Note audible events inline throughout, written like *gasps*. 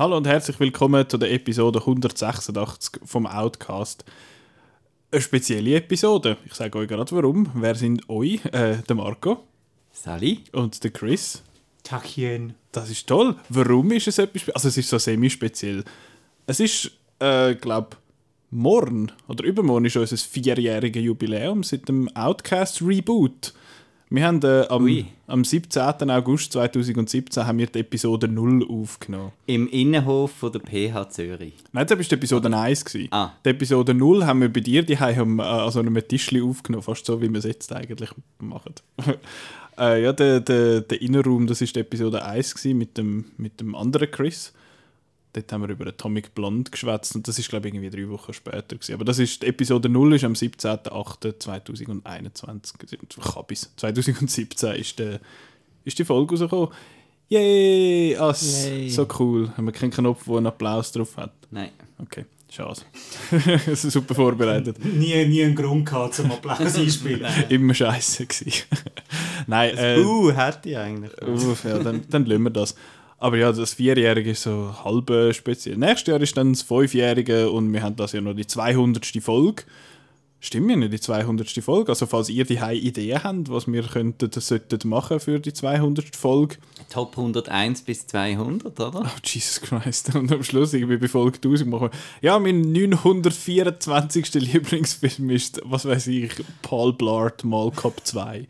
Hallo und herzlich willkommen zu der Episode 186 vom Outcast. Eine spezielle Episode. Ich sage euch gerade warum. Wer sind euch? Äh, der Marco. Sally. Und der Chris. Tachchen. Das ist toll. Warum ist es etwas Also es ist so semi-speziell. Es ist, äh, glaube morgen oder übermorgen ist unser vierjähriges Jubiläum seit dem Outcast Reboot. Wir haben äh, am, am 17. August 2017 haben wir die Episode 0 aufgenommen. Im Innenhof von der PH Zürich. Nein, das war die Episode 1. Gewesen. Ah. Die Episode 0 haben wir bei dir die haben äh, an so einem Tischli aufgenommen, fast so, wie wir es jetzt eigentlich machen. *laughs* äh, ja, der, der, der Innenraum, das war die Episode 1 gewesen, mit, dem, mit dem anderen Chris. Dort haben wir über Atomic Blonde geschwätzt und das ist glaube ich irgendwie drei Wochen später gewesen. Aber das ist Episode 0 ist am 17.08.2021 Kabis. 2017 ist, der, ist die Folge rausgekommen. Yay! Ass. Yay. So cool. Haben wir keinen Knopf, der einen Applaus drauf hat? Nein. Okay, schade. das *laughs* ist super vorbereitet. Nie, nie einen Grund gehabt zum Applaus einspielen. Immer scheiße gewesen. *laughs* Nein, äh, Uh, hätte ich eigentlich. Uff, ja, dann, dann lassen wir das. Aber ja, das Vierjährige ist so halb äh, speziell. Nächstes Jahr ist dann das Fünfjährige und wir haben das ja noch die 200. Folge. Stimmt ja nicht, die 200. Folge. Also falls ihr die Ideen habt, was wir könnten, sollten machen für die 200. Folge. Top 101 bis 200, oder? Oh, Jesus Christ. *laughs* Und am Schluss, irgendwie bei Folge 1000 machen wir, ja, mein 924. Lieblingsfilm ist, was weiß ich, Paul Blart Mall Cop 2.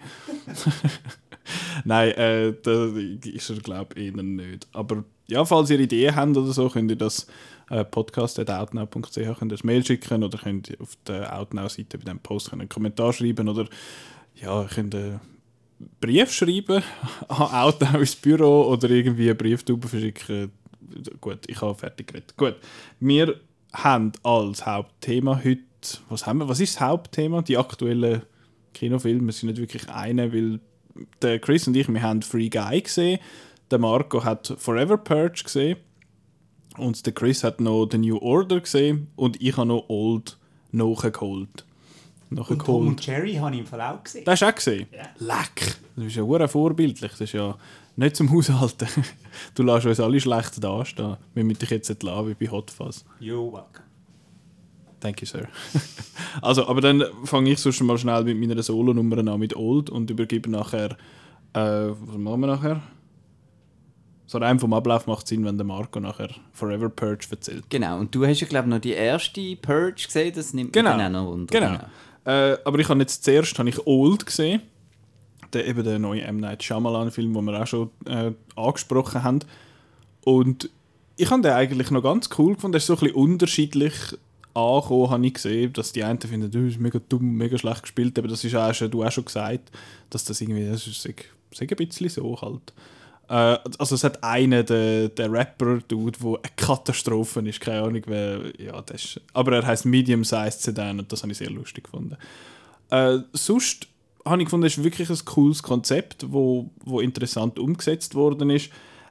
*laughs* Nein, äh, das ist er, glaube ich, eher nicht. Aber ja, falls ihr Ideen habt oder so, könnt ihr das äh, podcast.outnow.ch könnt ihr das Mail schicken oder könnt auf der Outnow-Seite bei dem Post einen Kommentar schreiben oder ja, könnt einen Brief schreiben *laughs* an Outnow ins Büro oder irgendwie einen Brieftube verschicken. Gut, ich habe fertig geredet. Gut, wir haben als Hauptthema heute, was haben wir, was ist das Hauptthema? Die aktuellen Kinofilme, sind nicht wirklich eine, weil der Chris und ich, wir haben Free Guy gesehen, der Marco hat Forever Purge gesehen und der Chris hat noch The New Order gesehen und ich habe noch Old nachgeholt. Und Tom und Jerry habe ich im Fall auch gesehen. Das hast du auch gesehen? Ja. Leck! Das ist ja hure vorbildlich. Das ist ja nicht zum Haushalten. *laughs* Du lässt uns alle schlecht dastehen. Wir müssen dich jetzt entlassen wie bei Hot Fuzz. Jo, welcome. Thank you, sir. *laughs* also, aber dann fange ich sonst mal schnell mit meiner Solo-Nummer an mit Old und übergebe nachher. Äh, was machen wir nachher? So rein vom Ablauf macht Sinn, wenn der Marco nachher Forever Purge erzählt. Genau, und du hast ja, glaube ich, noch die erste Purge gesehen, das nimmt Genau. mich dann auch noch wunder. Genau. Äh, aber ich habe jetzt zuerst habe ich Old gesehen. Der, eben der neue M. Night Shyamalan-Film, den wir auch schon äh, angesprochen haben. Und ich habe den eigentlich noch ganz cool gefunden. Der ist so ein bisschen unterschiedlich angekommen, habe ich gesehen. Dass die einen finden, das ist mega dumm, mega schlecht gespielt. Aber das ist auch schon, du auch schon gesagt, dass das irgendwie, das ist sag, sag ein bisschen so halt. Äh, also es hat einen, der, der Rapper-Dude, der eine Katastrophe ist, keine Ahnung, wer, ja, das ist, aber er heißt Medium-Sized Sedan und das habe ich sehr lustig gefunden. Äh, sonst habe ich gefunden, es ist wirklich ein cooles Konzept, wo, wo interessant umgesetzt worden ist.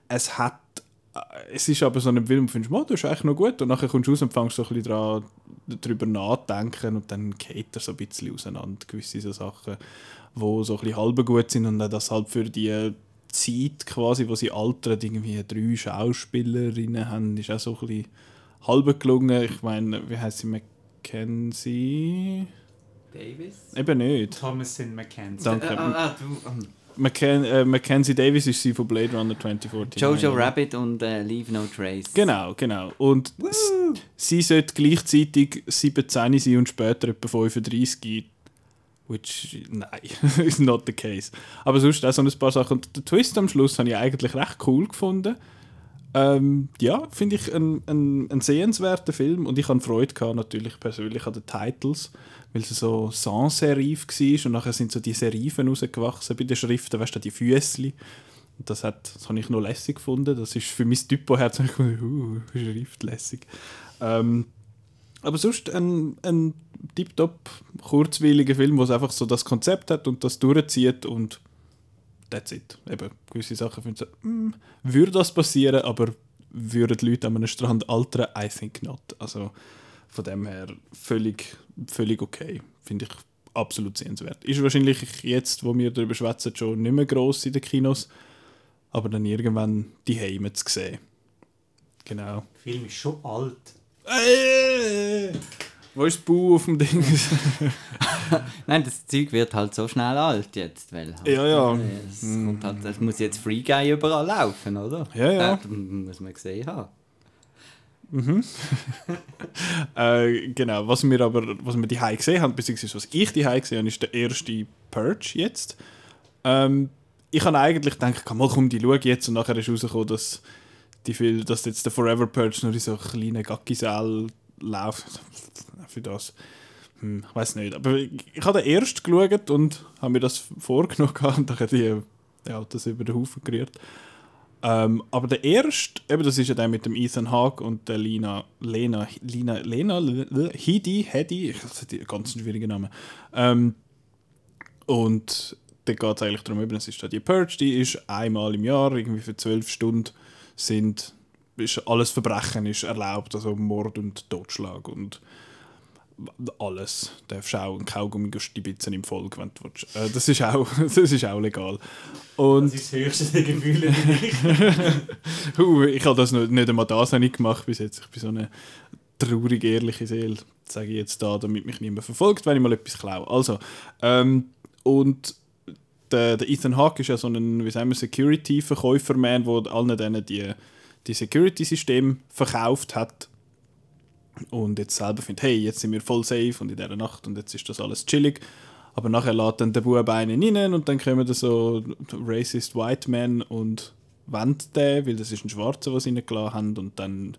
Es hat äh, es ist aber so ein Film, wo du findest, «Oh, das ist eigentlich noch gut. Und nachher kommst du raus und fängst so ein bisschen dran, darüber nachdenken und dann geht er so ein bisschen auseinander, gewisse so Sachen, wo so ein bisschen halb gut sind und dann das halt für die Zeit quasi, wo sie altern, irgendwie drei Schauspielerinnen haben, ist auch so ein bisschen halb gelungen. Ich meine, wie heißt sie, Mackenzie? Davis? Eben nicht. Thomason McKenzie. Danke. Äh, ah, ah, du, ähm, Macken äh, Mackenzie Davis ist sie von Blade Runner 2014. Jojo Rabbit und äh, Leave No Trace. Genau, genau. Und sie sollte gleichzeitig 17 sein und später etwa 35. Which, nein, *laughs* is not the case. Aber sonst auch so ein paar Sachen. Und den Twist am Schluss habe ich eigentlich recht cool gefunden. Ähm, ja, finde ich ein, ein, ein sehenswerter Film und ich hatte Freude gehabt, natürlich persönlich an den Titles, weil es so Sans-Serif war und nachher sind so die Serifen rausgewachsen bei den Schriften, weißt du, die Füßli. Und das, hat, das habe ich noch lässig gefunden. Das ist für mein Typo-Herz *laughs* uh, Schrift lässig. Ähm, aber sonst ein, ein tiptop kurzweiliger Film, es einfach so das Konzept hat und das durchzieht und that's it. Eben, gewisse Sachen finden so, mm, würde das passieren, aber würden die Leute an einem Strand altern? I think not. Also von dem her völlig, völlig okay. Finde ich absolut sehenswert. Ist wahrscheinlich jetzt, wo wir darüber schwätzen, schon nicht mehr gross in den Kinos, aber dann irgendwann die Heime zu sehen. Genau. Der Film ist schon alt. Äh, wo ist das Bu auf dem Ding? *laughs* Nein, das Zeug wird halt so schnell alt jetzt, weil halt, Ja, ja. Es, kommt halt, es muss jetzt Free Guy überall laufen, oder? Ja, ja. Das muss man gesehen haben. *laughs* äh, genau, was wir aber, was wir die gesehen haben, beziehungsweise was ich die gesehen habe, ist der erste Purge jetzt. Ähm, ich habe eigentlich gedacht, mal komm, die schaue jetzt und nachher ist rausgekommen, dass, die viel, dass jetzt der Forever Purge nur in so kleinen Gackisäl läuft. Für das. Hm, ich weiß nicht. Aber ich, ich habe erst geschaut und habe mir das vorgenommen und dann die ja, das über den Haufen gerührt. Ähm, aber der erste, eben das ist ja der mit dem Ethan Hawke und der Lina, Lena, Lina, Lena, Hidi, Hedi, das ist ein ganz schwieriger Name. Ähm, und da geht es eigentlich darum, eben, es ist da die Purge, die ist einmal im Jahr, irgendwie für zwölf Stunden sind, ist alles Verbrechen ist erlaubt, also Mord und Totschlag und alles. Du darfst auch einen Kaugummi stibitzen im Volk, wenn du willst. Äh, das, ist auch, *laughs* das ist auch legal. Und das ist das höchste der Gefühle ich. *laughs* uh, ich habe das nicht, nicht einmal das nicht gemacht bis jetzt. Ich bin so eine traurig ehrliche Seele, sage ich jetzt da, damit mich niemand verfolgt, wenn ich mal etwas klaue. Also, ähm, und der, der, Ethan Hawke ist ja so ein, wie sagen wir, Security-Verkäuferman, der allen denen die, die Security-Systeme verkauft hat und jetzt selber findet, hey, jetzt sind wir voll safe und in dieser Nacht und jetzt ist das alles chillig. Aber nachher lädt dann der Bub einen rein und dann kommen da so racist White Men und wendet den, weil das ist ein Schwarzer, was sie reingelassen haben und dann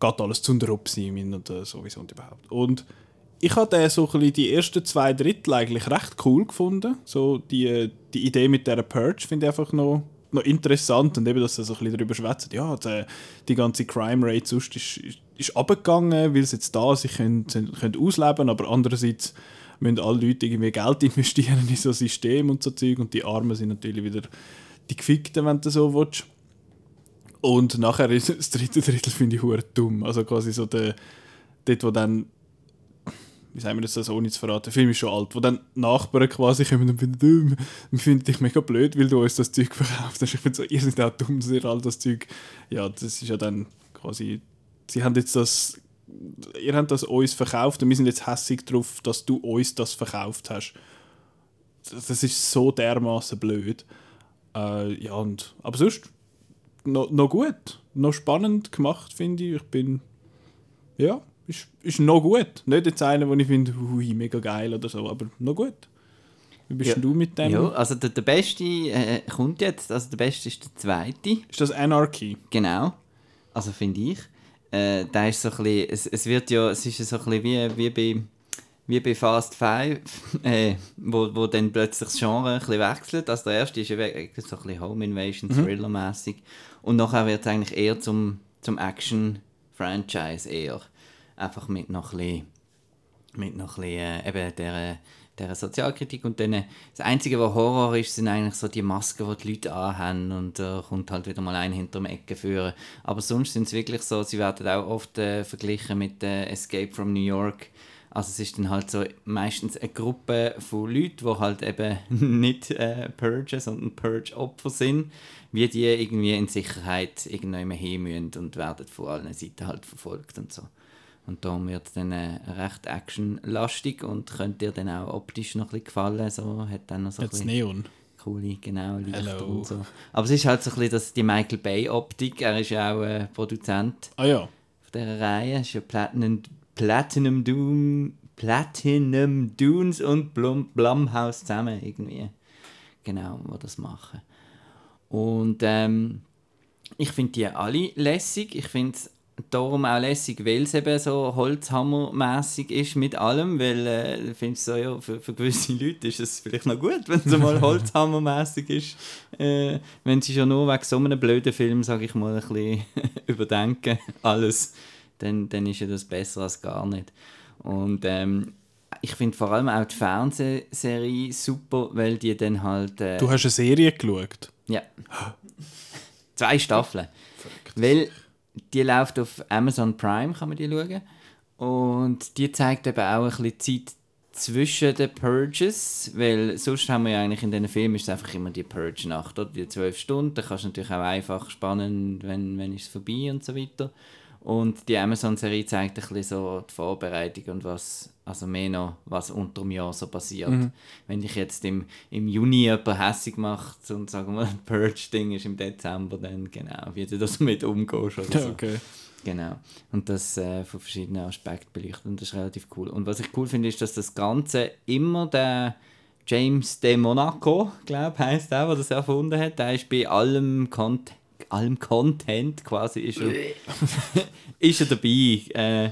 geht alles zu der Upsim und sowieso und überhaupt. Und ich habe so die ersten zwei Drittel eigentlich recht cool gefunden. So die, die Idee mit der Purge finde ich einfach noch, noch interessant und eben, dass er so ein darüber schwätzt. Ja, die, die ganze Crime Rate sonst ist, ist, ist abgegangen, weil sie jetzt da sich können, können ausleben aber andererseits müssen alle Leute irgendwie Geld *laughs* investieren in so System und so Zeug und die Armen sind natürlich wieder die Gefickten, wenn du so willst. Und nachher ist das dritte Drittel finde ich hure dumm. Also quasi so der, dort, wo dann wie sagen wir das also ohne zu verraten, der Film ist schon alt, wo dann Nachbarn quasi kommen und finden, wir finden dich mega blöd, weil du uns das Zeug verkauft hast. Ich finde so, ihr seid auch dumm, dass ihr all das Zeug, ja, das ist ja dann quasi, sie haben jetzt das, ihr habt das uns verkauft und wir sind jetzt hässig darauf, dass du uns das verkauft hast. Das ist so dermaßen blöd. Äh, ja, und, aber sonst noch, noch gut, noch spannend gemacht, finde ich. Ich bin, ja, ist, ist noch gut. Nicht jetzt einer, den ich finde, hui, mega geil oder so, aber noch gut. Wie bist ja. du mit dem? Ja, also der, der Beste äh, kommt jetzt, also der Beste ist der Zweite. Ist das Anarchy? Genau, also finde ich. Äh, da ist so ein bisschen, es, es wird ja, es ist so ein bisschen wie, wie bei wie bei Fast Five, *laughs* äh, wo, wo dann plötzlich das Genre ein bisschen wechselt. Also der erste ist ja so ein bisschen Home Invasion, mhm. Thriller-mäßig. Und nachher wird es eigentlich eher zum, zum Action-Franchise eher einfach mit noch ein bisschen, mit noch ein bisschen äh, eben der, der Sozialkritik und dann, das Einzige, was Horror ist, sind eigentlich so die Masken, die die Leute anhaben und da äh, kommt halt wieder mal ein dem Ecke führen. Aber sonst sind es wirklich so, sie werden auch oft äh, verglichen mit äh, Escape from New York. Also es ist dann halt so meistens eine Gruppe von Leuten, die halt eben *laughs* nicht äh, Purge, sondern Purge-Opfer sind, wie die irgendwie in Sicherheit irgendwann hin und werden von allen Seiten halt verfolgt und so. Und darum wird es dann äh, recht actionlastig und könnte dir dann auch optisch noch ein bisschen gefallen. So, hat dann noch so Jetzt Neon. Coole, genau, Lichter und so. Aber es ist halt so ein bisschen das, die Michael Bay-Optik. Er ist ja auch äh, Produzent ah, ja. von dieser Reihe. Es ist ja Platinum, Platinum Doom, Platinum Dunes und Blum, Blumhouse zusammen irgendwie. Genau, die das machen. Und ähm, ich finde die alle lässig. Ich finde es darum auch lässig, weil es eben so Holzhammermäßig ist mit allem, weil äh, ich finde so, ja, für, für gewisse Leute ist es vielleicht noch gut, *laughs* wenn es mal Holzhammermäßig ist. Äh, wenn sie schon nur wegen so einem blöden Film, sage ich mal, ein bisschen *laughs* überdenken, alles, dann, dann ist ja das besser als gar nicht. Und ähm, ich finde vor allem auch die Fernsehserie super, weil die dann halt... Äh, Du hast eine Serie geschaut. ja. Zwei Staffeln. Weil die läuft auf Amazon Prime, kann man die schauen. Und die zeigt eben auch ein bisschen Zeit zwischen den Purges, weil sonst haben wir ja eigentlich in diesen Filmen ist es einfach immer die Purge-Nacht, oder? Die zwölf Stunden, da kannst du natürlich auch einfach spannen, wenn, wenn ist es vorbei und so weiter. Und die Amazon-Serie zeigt ein bisschen so die Vorbereitung und was, also mehr noch, was unter dem Jahr so passiert. Wenn dich jetzt im, im Juni jemand hässig macht und sagen wir, ein Purge-Ding ist im Dezember, dann genau, wie du das mit umgehst oder so. Okay. Genau. Und das äh, von verschiedenen Aspekten beleuchtet. Und das ist relativ cool. Und was ich cool finde, ist, dass das Ganze immer der James de Monaco, glaube ich, heisst der, der das erfunden hat, der ist bei allem, Cont allem Content quasi ist er, *laughs* ist er dabei. Äh,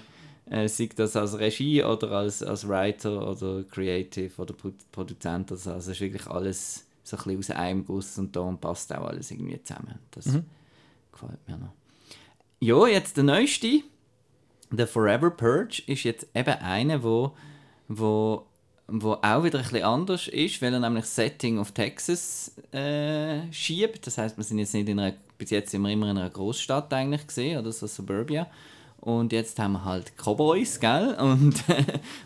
äh, sei das als Regie oder als, als Writer oder Creative oder Pro Produzent. Also, also es ist wirklich alles so ein bisschen aus einem Guss und da passt auch alles irgendwie zusammen. Das gefällt mir noch. Ja, jetzt der neueste, der Forever Purge, ist jetzt eben einer, wo, wo, wo auch wieder ein bisschen anders ist, weil er nämlich das Setting of Texas äh, schiebt. Das heißt, wir sind jetzt nicht in einer, bis jetzt sind wir immer in einer Großstadt eigentlich gesehen oder so Suburbia. Und jetzt haben wir halt Cowboys, gell? *laughs* Und,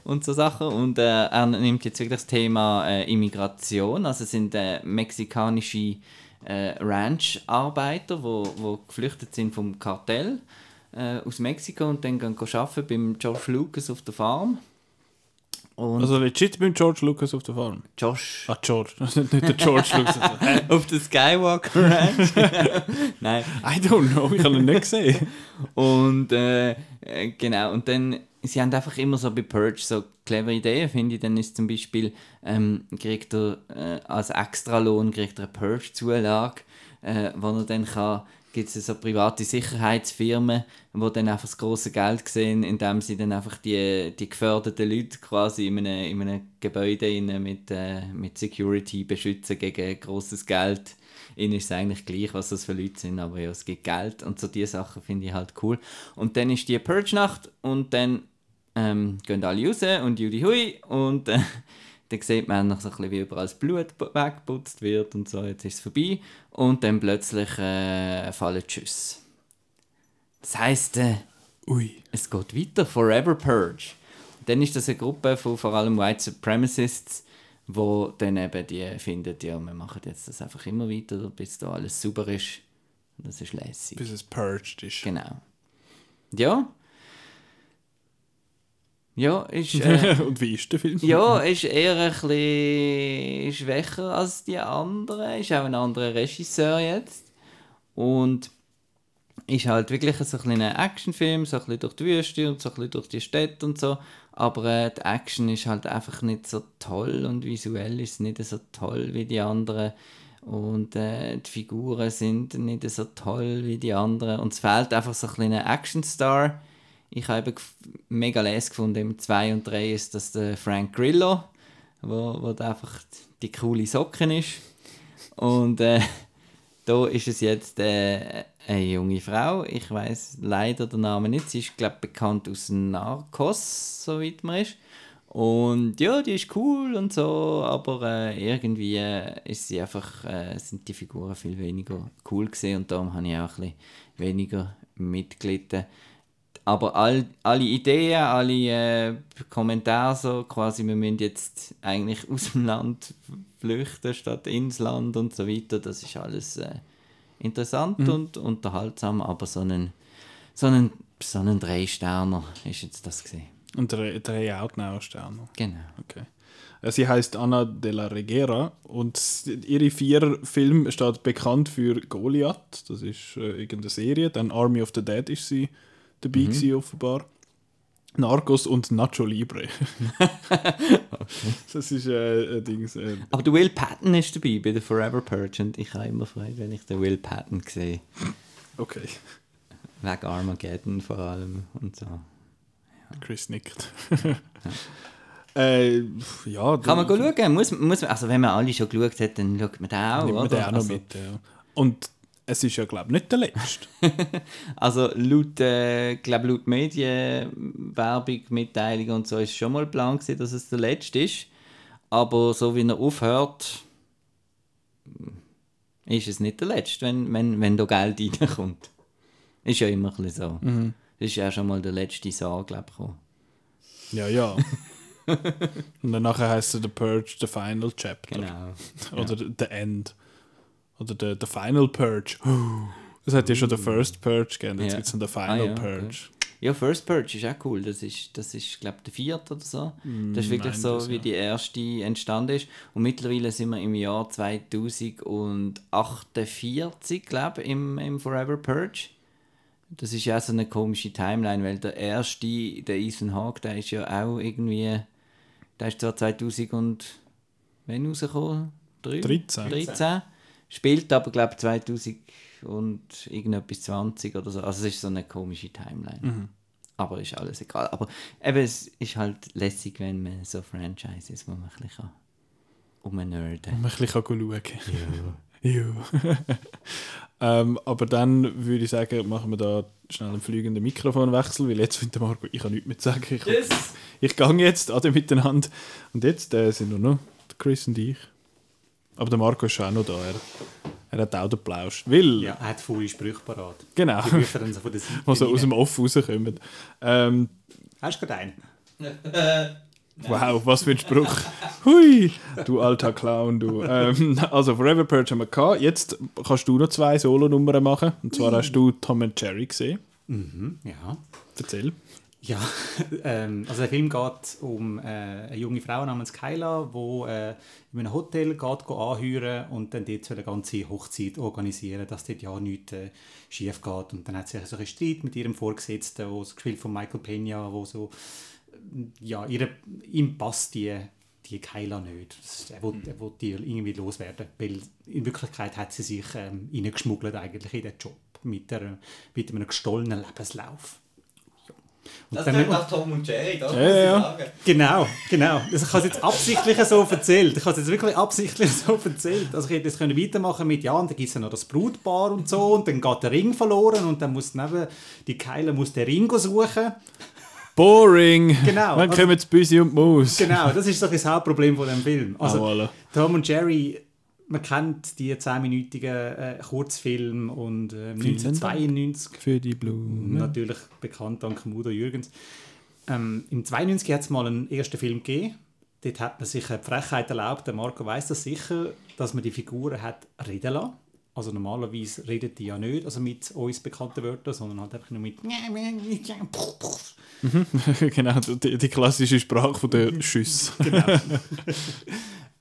und so Sachen. Und äh, er nimmt jetzt wirklich das Thema äh, Immigration. Also es sind äh, mexikanische äh, Ranch-Arbeiter, wo, wo geflüchtet sind vom Kartell äh, aus Mexiko und dann gehen arbeiten beim George Lucas auf der Farm. Und Also legit beim George Lucas auf der Farm. Josh Ah, George. *laughs* Das ist nicht der George Lucas. *laughs* auf der Skywalker Ranch. *laughs* Nein. I don't know, ich habe ihn nicht gesehen. Und äh, äh, genau, und dann, sie haben einfach immer so bei Purge so clevere Ideen, finde ich. Dann ist zum Beispiel, ähm, kriegt er äh, als Extralohn kriegt er eine Purge-Zulage, äh, wo er dann kann, gibt es so private Sicherheitsfirmen, die dann einfach das große Geld sehen, indem sie dann einfach die, die geförderten Leute quasi in einem, in einem Gebäude mit, äh, mit Security beschützen gegen großes Geld. Ihnen ist es eigentlich gleich, was das für Leute sind, aber ja, es gibt Geld und so diese Sachen finde ich halt cool. Und dann ist die Purge-Nacht und dann ähm, gehen alle raus und Judy Hui und äh, dann sieht man noch so ein bisschen, wie überall das Blut weggeputzt wird und so, jetzt ist es vorbei und dann plötzlich äh, fallen die Schüsse. Das heisst, äh, Ui. es geht weiter, Forever Purge. Dann ist das eine Gruppe von vor allem White Supremacists, wo dann eben die finden, ja, wir machen jetzt das einfach immer weiter, bis da alles sauber ist. Und das ist lässig. Bis es purged ist. Genau. Ja. Ja, ist, äh, *laughs* Und wie ist der Film? ja, ist eher ein bisschen schwächer als die anderen. Ist auch ein anderer Regisseur jetzt. Und ist halt wirklich so ein kleiner Actionfilm, so ein bisschen durch die Wüste und so ein bisschen durch die Städte und so. Aber äh, die Action ist halt einfach nicht so toll und visuell ist es nicht so toll wie die anderen. Und äh, die Figuren sind nicht so toll wie die anderen. Und es fehlt einfach so ein kleiner Actionstar. Ich habe mega les gefunden im 2 und 3 ist das der Frank Grillo, wo, wo einfach die coole Socken ist. Und äh, da ist es jetzt äh, eine junge Frau. Ich weiß leider den Namen nicht. Sie ist, glaube bekannt aus Narcos, soweit man ist. Und ja, die ist cool und so, aber äh, irgendwie äh, ist sie einfach, äh, sind die Figuren viel weniger cool gesehen und darum habe ich auch ein bisschen weniger mitgelitten. Aber all, alle Ideen, alle äh, Kommentare so, quasi, wir müssen jetzt eigentlich *laughs* aus dem Land flüchten statt ins Land und so weiter, das ist alles äh, interessant und unterhaltsam, aber so einen, so einen, so einen Drei-Sterner ist jetzt das gesehen. Und drei, drei Outnow-Sterne. Genau. Okay. Äh, Sie heißt Anna de la Reguera und ihre vier Filme steht bekannt für Goliath, das ist äh, irgendeine Serie. Dann Army of the Dead ist sie dabei gewesen, offenbar. Narcos und Nacho Libre. *laughs* Das ist äh, ein Dings. Äh, Aber der Will Patton ist dabei bei der Forever Purge und ich habe immer Freude, wenn ich den Will Patton sehe. okay. Wegen Armageddon vor allem und so. Chris nickt. *laughs* äh, ja, Kann man schauen? Muss, muss man, also wenn man alle schon geschaut hat, dann schaut man den auch, nimmt man den auch noch also, mit. Ja. Und es ist ja, glaube ich, nicht der letzte. *laughs* Also laut, äh, glaub, laut Medienwerbung, Mitteilung und so ist schon mal Plan gewesen, dass es der letzte ist. Aber so wie er aufhört, ist es nicht der letzte, wenn, wenn, wenn da Geld *laughs* reinkommt. Ist ja immer ein so. Mhm. Das ist ja schon mal der letzte Saar, glaube ich. Ja, ja. *laughs* Und dann nachher heißt er The Purge, The Final Chapter. Genau. Oder The End. Oder The, the Final Purge. *gasps* Es hat ja schon The First Purge gegeben, jetzt Ja. gibt es The Final Ah, ja, Purge. Ja, First Purge ist auch cool. Das ist, das ist glaube ich, der vierte oder so. Das ist wirklich mein so, das, wie ja. die erste entstanden ist. Und mittlerweile sind wir im Jahr 2048, glaube ich, im, im Forever Purge. Das ist ja so eine komische Timeline, weil der erste, der Ethan Hawke, der ist ja auch irgendwie, der ist zwar 2000 und, wann rausgekommen? Drei? 13. 13. Spielt aber, glaube ich, 2000 und irgendetwas 20 oder so. Also es ist so eine komische Timeline. Mhm. Aber ist alles egal. Aber eben, es ist halt lässig, wenn man so Franchises, wo man ein bisschen umnerden Und man ein bisschen schauen kann. Ja. *laughs* ja. *laughs* ähm, aber dann würde ich sagen, machen wir da schnell einen fliegenden Mikrofonwechsel, weil jetzt findet Marco, ich kann nichts mehr sagen. Ich, ich gehe jetzt alle miteinander. Und jetzt äh, sind nur noch Chris und ich. Aber der Marco ist schon auch noch da. Er, er hat auch den Plausch. Weil, Ja, er hat volle Sprüche parat. genau, Die rufen dann so von der *laughs* Seite die so aus dem Off rauskommen. Ähm, Hast du gerade einen? Wow, was für ein Spruch. *laughs* Hui, du alter Clown, du. Ähm, also, Forever Purge haben wir gehabt. Jetzt kannst du noch zwei Solo-Nummern machen. Und zwar hast du Tom and Jerry gesehen. Mhm, ja. Erzähl. Ja, *laughs* ähm, also der Film geht um äh, eine junge Frau namens Kyla, die äh, in einem Hotel geht, geht anheuern und dann dort eine ganze Hochzeit organisieren, dass dort ja nichts äh, schief geht. Und dann hat sie so einen Streit mit ihrem Vorgesetzten, wo das gespielt von Michael Peña, wo so äh, ja, ihre, ihm passt die, die Kyla nicht. Ist- Er will, er will die irgendwie loswerden, weil in Wirklichkeit hat sie sich ähm, eigentlich in den Job mit, der, mit einem gestohlenen Lebenslauf. Und Das dann- klingt nach Tom und Jerry, das Ja, muss ich ja. sagen. Genau, genau. Also ich habe es jetzt absichtlich so erzählt. Ich habe es jetzt wirklich absichtlich so erzählt. Also ich hätte jetzt können weitermachen mit, ja, und dann gibt es ja noch das Brutpaar und so, und dann geht der Ring verloren und dann muss neben die Keile muss den Ring suchen. Boring! Genau, Wann also- kommen jetzt Büsi und Maus? Genau, das ist doch das Hauptproblem von dem Film. Also Ah, voilà. Tom und Jerry, man kennt die 10-minütigen äh, Kurzfilme und äh, 1992 Für die Blumen. Natürlich bekannt dank Mudo Jürgens. Ähm, Im 92 hat es mal einen ersten Film gegeben. Dort hat man sich eine Frechheit erlaubt, der Marco weiß das sicher, dass man die Figuren hat reden lassen. Also normalerweise redet die ja nicht, also mit uns bekannten Wörtern, sondern halt einfach nur mit *laughs* genau, die, die klassische Sprache von der *laughs* Schüsse. *laughs*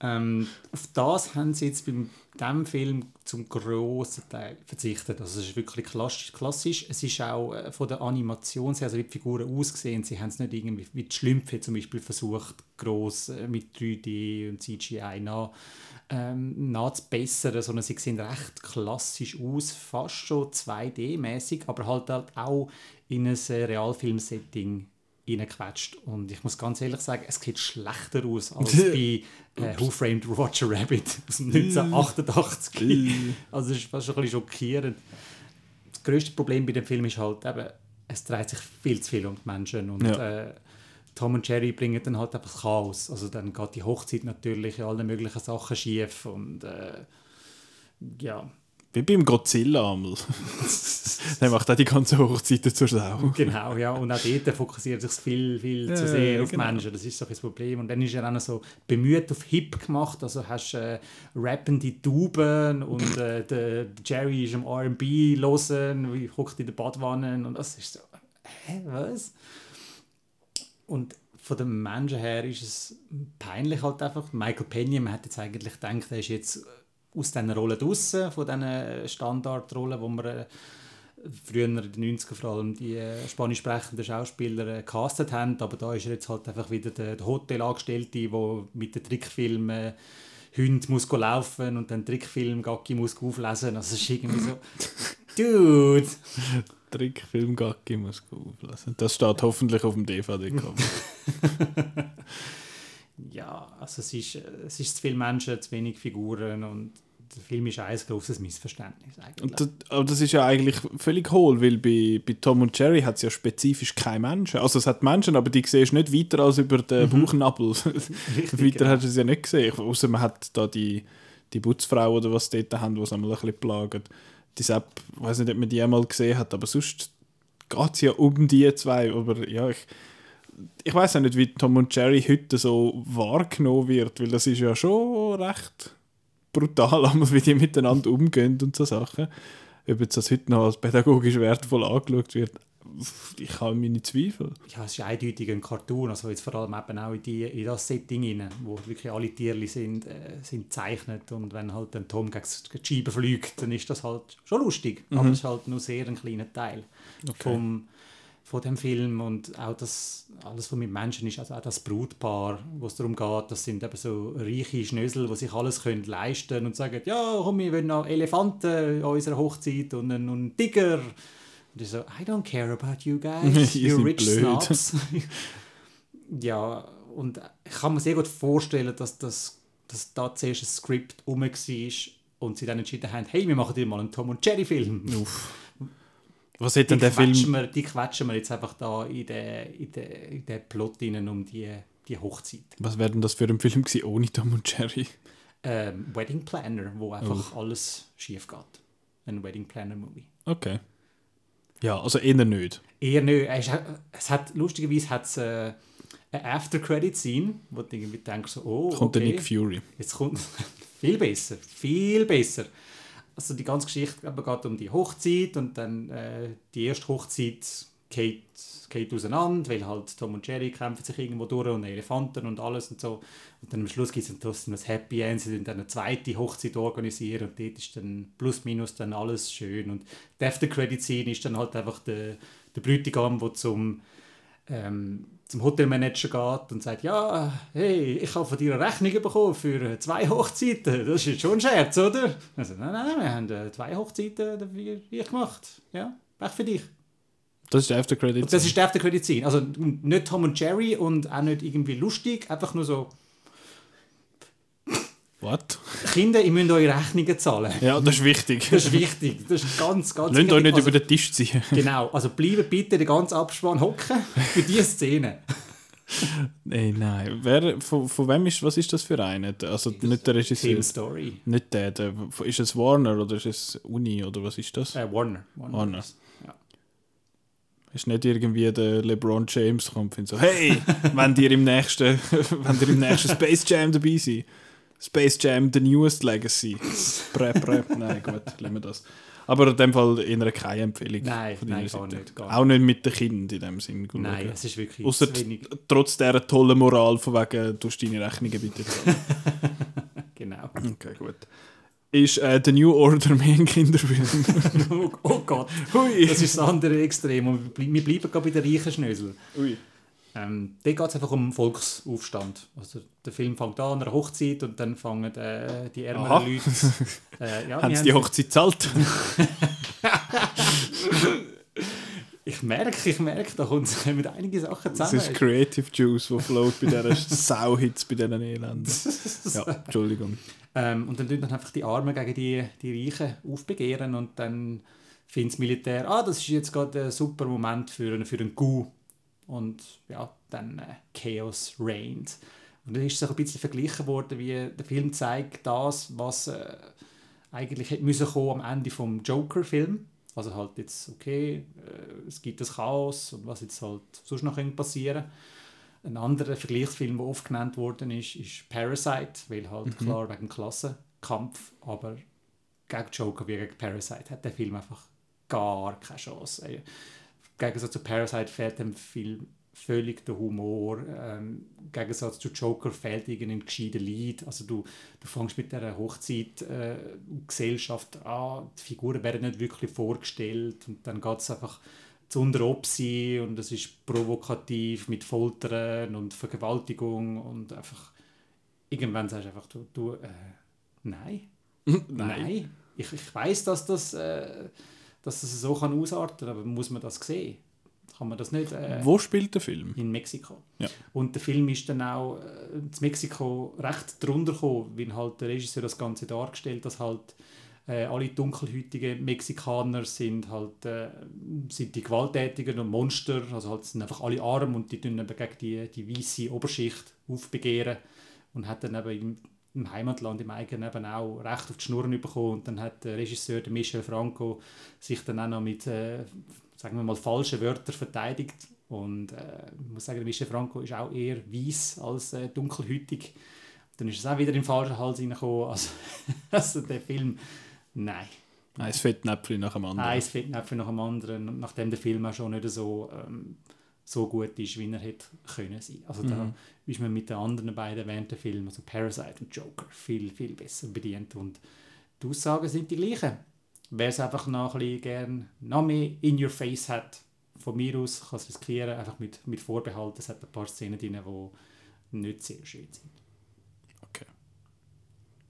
Ähm, auf das haben sie jetzt beim diesem Film zum grossen Teil verzichtet. Also es ist wirklich klassisch. Es ist auch äh, von der Animation, her, also wie die Figuren aussehen, sie haben es nicht irgendwie wie die Schlümpfe zum Beispiel versucht, gross äh, mit 3D und CGI nach, ähm, nachzubessern, sondern sie sehen recht klassisch aus, fast schon 2D-mäßig, aber halt, halt auch in ein äh, Realfilm-Setting reingequetscht. Und ich muss ganz ehrlich sagen, es sieht schlechter aus *laughs* als bei äh, Who Framed Roger Rabbit *laughs* aus dem 1988. also es ist fast schon ein bisschen schockierend. Das grösste Problem bei dem Film ist halt eben, es dreht sich viel zu viel um die Menschen und Ja. äh, Tom und Jerry bringen dann halt einfach Chaos. Also dann geht die Hochzeit natürlich in allen möglichen Sachen schief und äh, ja, Wie beim Godzilla einmal. *laughs* Der macht auch die ganze Hochzeit zur Sau. Genau, ja. Und auch dort fokussiert sich viel, viel zu Ja, sehr auf genau. Menschen. Das ist so das Problem. Und dann ist er auch noch so bemüht auf Hip gemacht. Also hast äh, rappende Tauben und äh, der, Jerry ist am R&B hören, wie hockt in der Badwanne und das ist so, hä, was? Und von den Menschen her ist es peinlich halt einfach. Michael Peña, man hat jetzt eigentlich gedacht, er ist jetzt aus diesen Rollen draussen, von diesen Standardrollen, wo man äh, früher in den 90ern vor allem die äh, spanisch sprechenden Schauspieler äh, castet haben, aber da ist er jetzt halt einfach wieder der, der Hotelangestellte, der mit den Trickfilmen Hund muss laufen und dann Trickfilm Gacki muss auflesen. Also es ist irgendwie so, *laughs* Dude! Trickfilm Gacki muss auflassen. Das steht hoffentlich auf dem DVD-Cover. *laughs* Ja, also es ist, äh, es ist zu viele Menschen, zu wenig Figuren und der Film ist ein großes Missverständnis eigentlich. Das, aber das ist ja eigentlich völlig hohl, weil bei, bei Tom und Jerry hat es ja spezifisch keine Menschen. Also es hat Menschen, aber die siehst du nicht weiter als über den Bauchnabel. *laughs* weiter genau. hast du es ja nicht gesehen. Außer man hat da die, die Putzfrau oder was dort haben, die es einmal ein bisschen plagen. Die Sepp, ich weiß nicht, ob man die einmal gesehen hat, aber sonst geht es ja um die zwei. Aber ja, ich, ich weiß auch nicht, wie Tom und Jerry heute so wahrgenommen wird, weil das ist ja schon recht brutal, wie die miteinander umgehen und so Sachen. Ob jetzt das heute noch als pädagogisch wertvoll angeschaut wird, ich habe meine Zweifel. ja, es ist eindeutig ein Cartoon, also jetzt vor allem eben auch in, die, in das Setting rein, wo wirklich alle Tierli sind, äh, sind gezeichnet. Und wenn halt ein Tom gegen die Scheibe fliegt, dann ist das halt schon lustig, aber es ist halt nur sehr ein kleiner Teil vom, von dem Film und auch das, alles, was mit Menschen ist, also auch das Brutpaar, wo es darum geht, das sind eben so reiche Schnösel, die sich alles können leisten und sagen, ja, komm, wir wollen noch Elefanten an unserer Hochzeit und einen, und einen Tiger. Und ich so, I don't care about you guys, *laughs* you rich blöd. snobs. *laughs* ja, und ich kann mir sehr gut vorstellen, dass, das, dass da zuerst ein Skript rum war und sie dann entschieden haben, hey, wir machen dir mal einen Tom und Jerry Film. Was hat Die denn der Film... quetschen, wir, die quetschen wir jetzt einfach da in den, in den, in den Plot rein um die, die Hochzeit. Was wäre denn das für ein Film gewesen ohne Tom und Jerry? Ähm, Wedding Planner, wo einfach alles schief geht. Ein Wedding Planner Movie. Okay. Ja, also eher nicht. Eher nicht. Es, hat, lustigerweise hat es äh, eine After-Credit-Scene, wo du irgendwie denkst, so, oh, Kommt der okay. Nick Fury. Jetzt kommt *laughs* viel besser, viel besser. Also die ganze Geschichte eben geht um die Hochzeit und dann äh, die erste Hochzeit geht, geht auseinander, weil halt Tom und Jerry kämpfen sich irgendwo durch und Elefanten und alles und so. Und dann am Schluss gibt es trotzdem ein Happy End, sie dann eine zweite Hochzeit organisieren und dort ist dann plus minus dann alles schön. Und die After-Credit-Scene ist dann halt einfach der, der Bräutigam, der zum ähm, zum Hotelmanager geht und sagt, ja, hey, ich habe von dir eine Rechnung bekommen für äh, zwei Hochzeiten. Das ist jetzt schon ein Scherz, oder? Also, nein, nein, wir haben äh, zwei Hochzeiten dafür ich gemacht. Ja, Pech für dich. Das ist der After Credit. Und das ist der After-Credit Scene. Also nicht Tom und Jerry und auch nicht irgendwie lustig, einfach nur so, What? Kinder, ihr müsst eure Rechnungen zahlen. Ja, das ist wichtig. Das ist wichtig. Das ist ganz, ganz Lasst euch nicht also, über den Tisch ziehen. Genau, also bleiben bitte den ganzen Abspann hocken für diese Szene. Nein, nein. Wer, von, von wem ist, was ist das für einen? Also nicht der Regisseur. Film Story. Nicht der, der. Ist es Warner oder ist es Uni oder was ist das? Äh, Warner. Warner. Warner. Ja. Ist nicht irgendwie der LeBron James kommt und so, hey, *laughs* wenn ihr im nächsten, *laughs* wenn ihr im nächsten Space Jam dabei seid. Space Jam, the newest legacy. Prep, prep. *laughs* Nein, gut, lassen wir das. Aber in dem Fall eher keine Empfehlung. Nein, nein, gar nicht, gar Auch nicht mit den Kindern in dem Sinn. Nein, es ist wirklich wenig. trotz dieser tollen Moral von wegen, du deine Rechnungen bitte. *laughs* Genau. okay, gut. Ist äh, The New Order mehr ein Kinderfilm? oh, *laughs* oh Gott, Hui. das ist das andere Extrem. Und wir blei- wir bleiben gerade bei den reichen Schnösel. Ui. Ähm, dort geht es einfach um Volksaufstand. Also der Film fängt an, einer Hochzeit und dann fangen äh, die ärmeren Aha. Leute... Äh, *laughs* ja, Haben sie die Hochzeit gezahlt? *laughs* ich merke, ich merke, da *laughs* kommen einige Sachen Das zusammen. ist Creative Juice, der float bei dieser Sauhits, bei diesen Elenden. Ja, Entschuldigung. Ähm, und dann tun dann einfach die Armen gegen die, die Reichen aufbegehren und dann findet das Militär, ah, das ist jetzt gerade ein super Moment für, einen- für einen Coup. Und ja, dann äh, Chaos reigned. Und dann ist es auch ein bisschen verglichen worden, wie der Film zeigt das, was äh, eigentlich hätte müssen kommen am Ende vom Joker-Film. Also halt jetzt, okay, äh, es gibt das Chaos und was jetzt halt sonst noch könnte passieren ein anderer Vergleichsfilm, der oft genannt worden ist, ist Parasite, weil halt klar wegen Klassenkampf, aber gegen Joker wie gegen Parasite hat der Film einfach gar keine Chance. Gegensatz zu Parasite fehlt dem Film völlig der Humor. Ähm, Im Gegensatz zu Joker fehlt irgendein gescheiter Lied. Also du, du fängst mit dieser Hochzeit äh, Gesellschaft an, die Figuren werden nicht wirklich vorgestellt und dann geht es einfach zu Unteropsi und es ist provokativ mit Foltern und Vergewaltigung und einfach irgendwann sagst du einfach, du, du äh, nein, *laughs* nein. Ich, ich weiß, dass das, äh, dass das so kann ausarten aber muss man das sehen? Kann kann man das nicht. Äh, Wo spielt der Film? in Mexiko. Ja. Und der Film ist dann auch äh, in Mexiko recht drunter gekommen, weil halt der Regisseur das Ganze dargestellt, dass halt äh, alle dunkelhäutigen Mexikaner sind halt äh, sind die gewalttätigen und Monster, also halt sind einfach alle arm und die tun eben gegen die, die weiße Oberschicht aufbegehren und hat dann eben im, im Heimatland, im eigenen eben auch recht auf die Schnurren bekommen und dann hat der Regisseur, der Michel Franco, sich dann auch noch mit, äh, sagen wir mal, falschen Wörtern verteidigt und äh, ich muss sagen, der Michel Franco ist auch eher weiß als äh, dunkelhütig. Dann ist es auch wieder im falschen Hals reingekommen. Also, *laughs* also der Film, nein. Ein Fettnäpfchen nach dem anderen. Ein Fettnäpfchen nach dem anderen, nachdem der Film auch schon nicht so, ähm, so gut ist, wie er hätte können sein. Also da ist man mit den anderen beiden erwähnten Filmen, also Parasite und Joker, viel, viel besser bedient. Und die Aussagen sind die gleichen. Wer es einfach noch ein bisschen gern noch mehr in your face hat, von mir aus kann es riskieren, einfach mit, mit Vorbehalt. Es hat ein paar Szenen drin, die nicht sehr schön sind.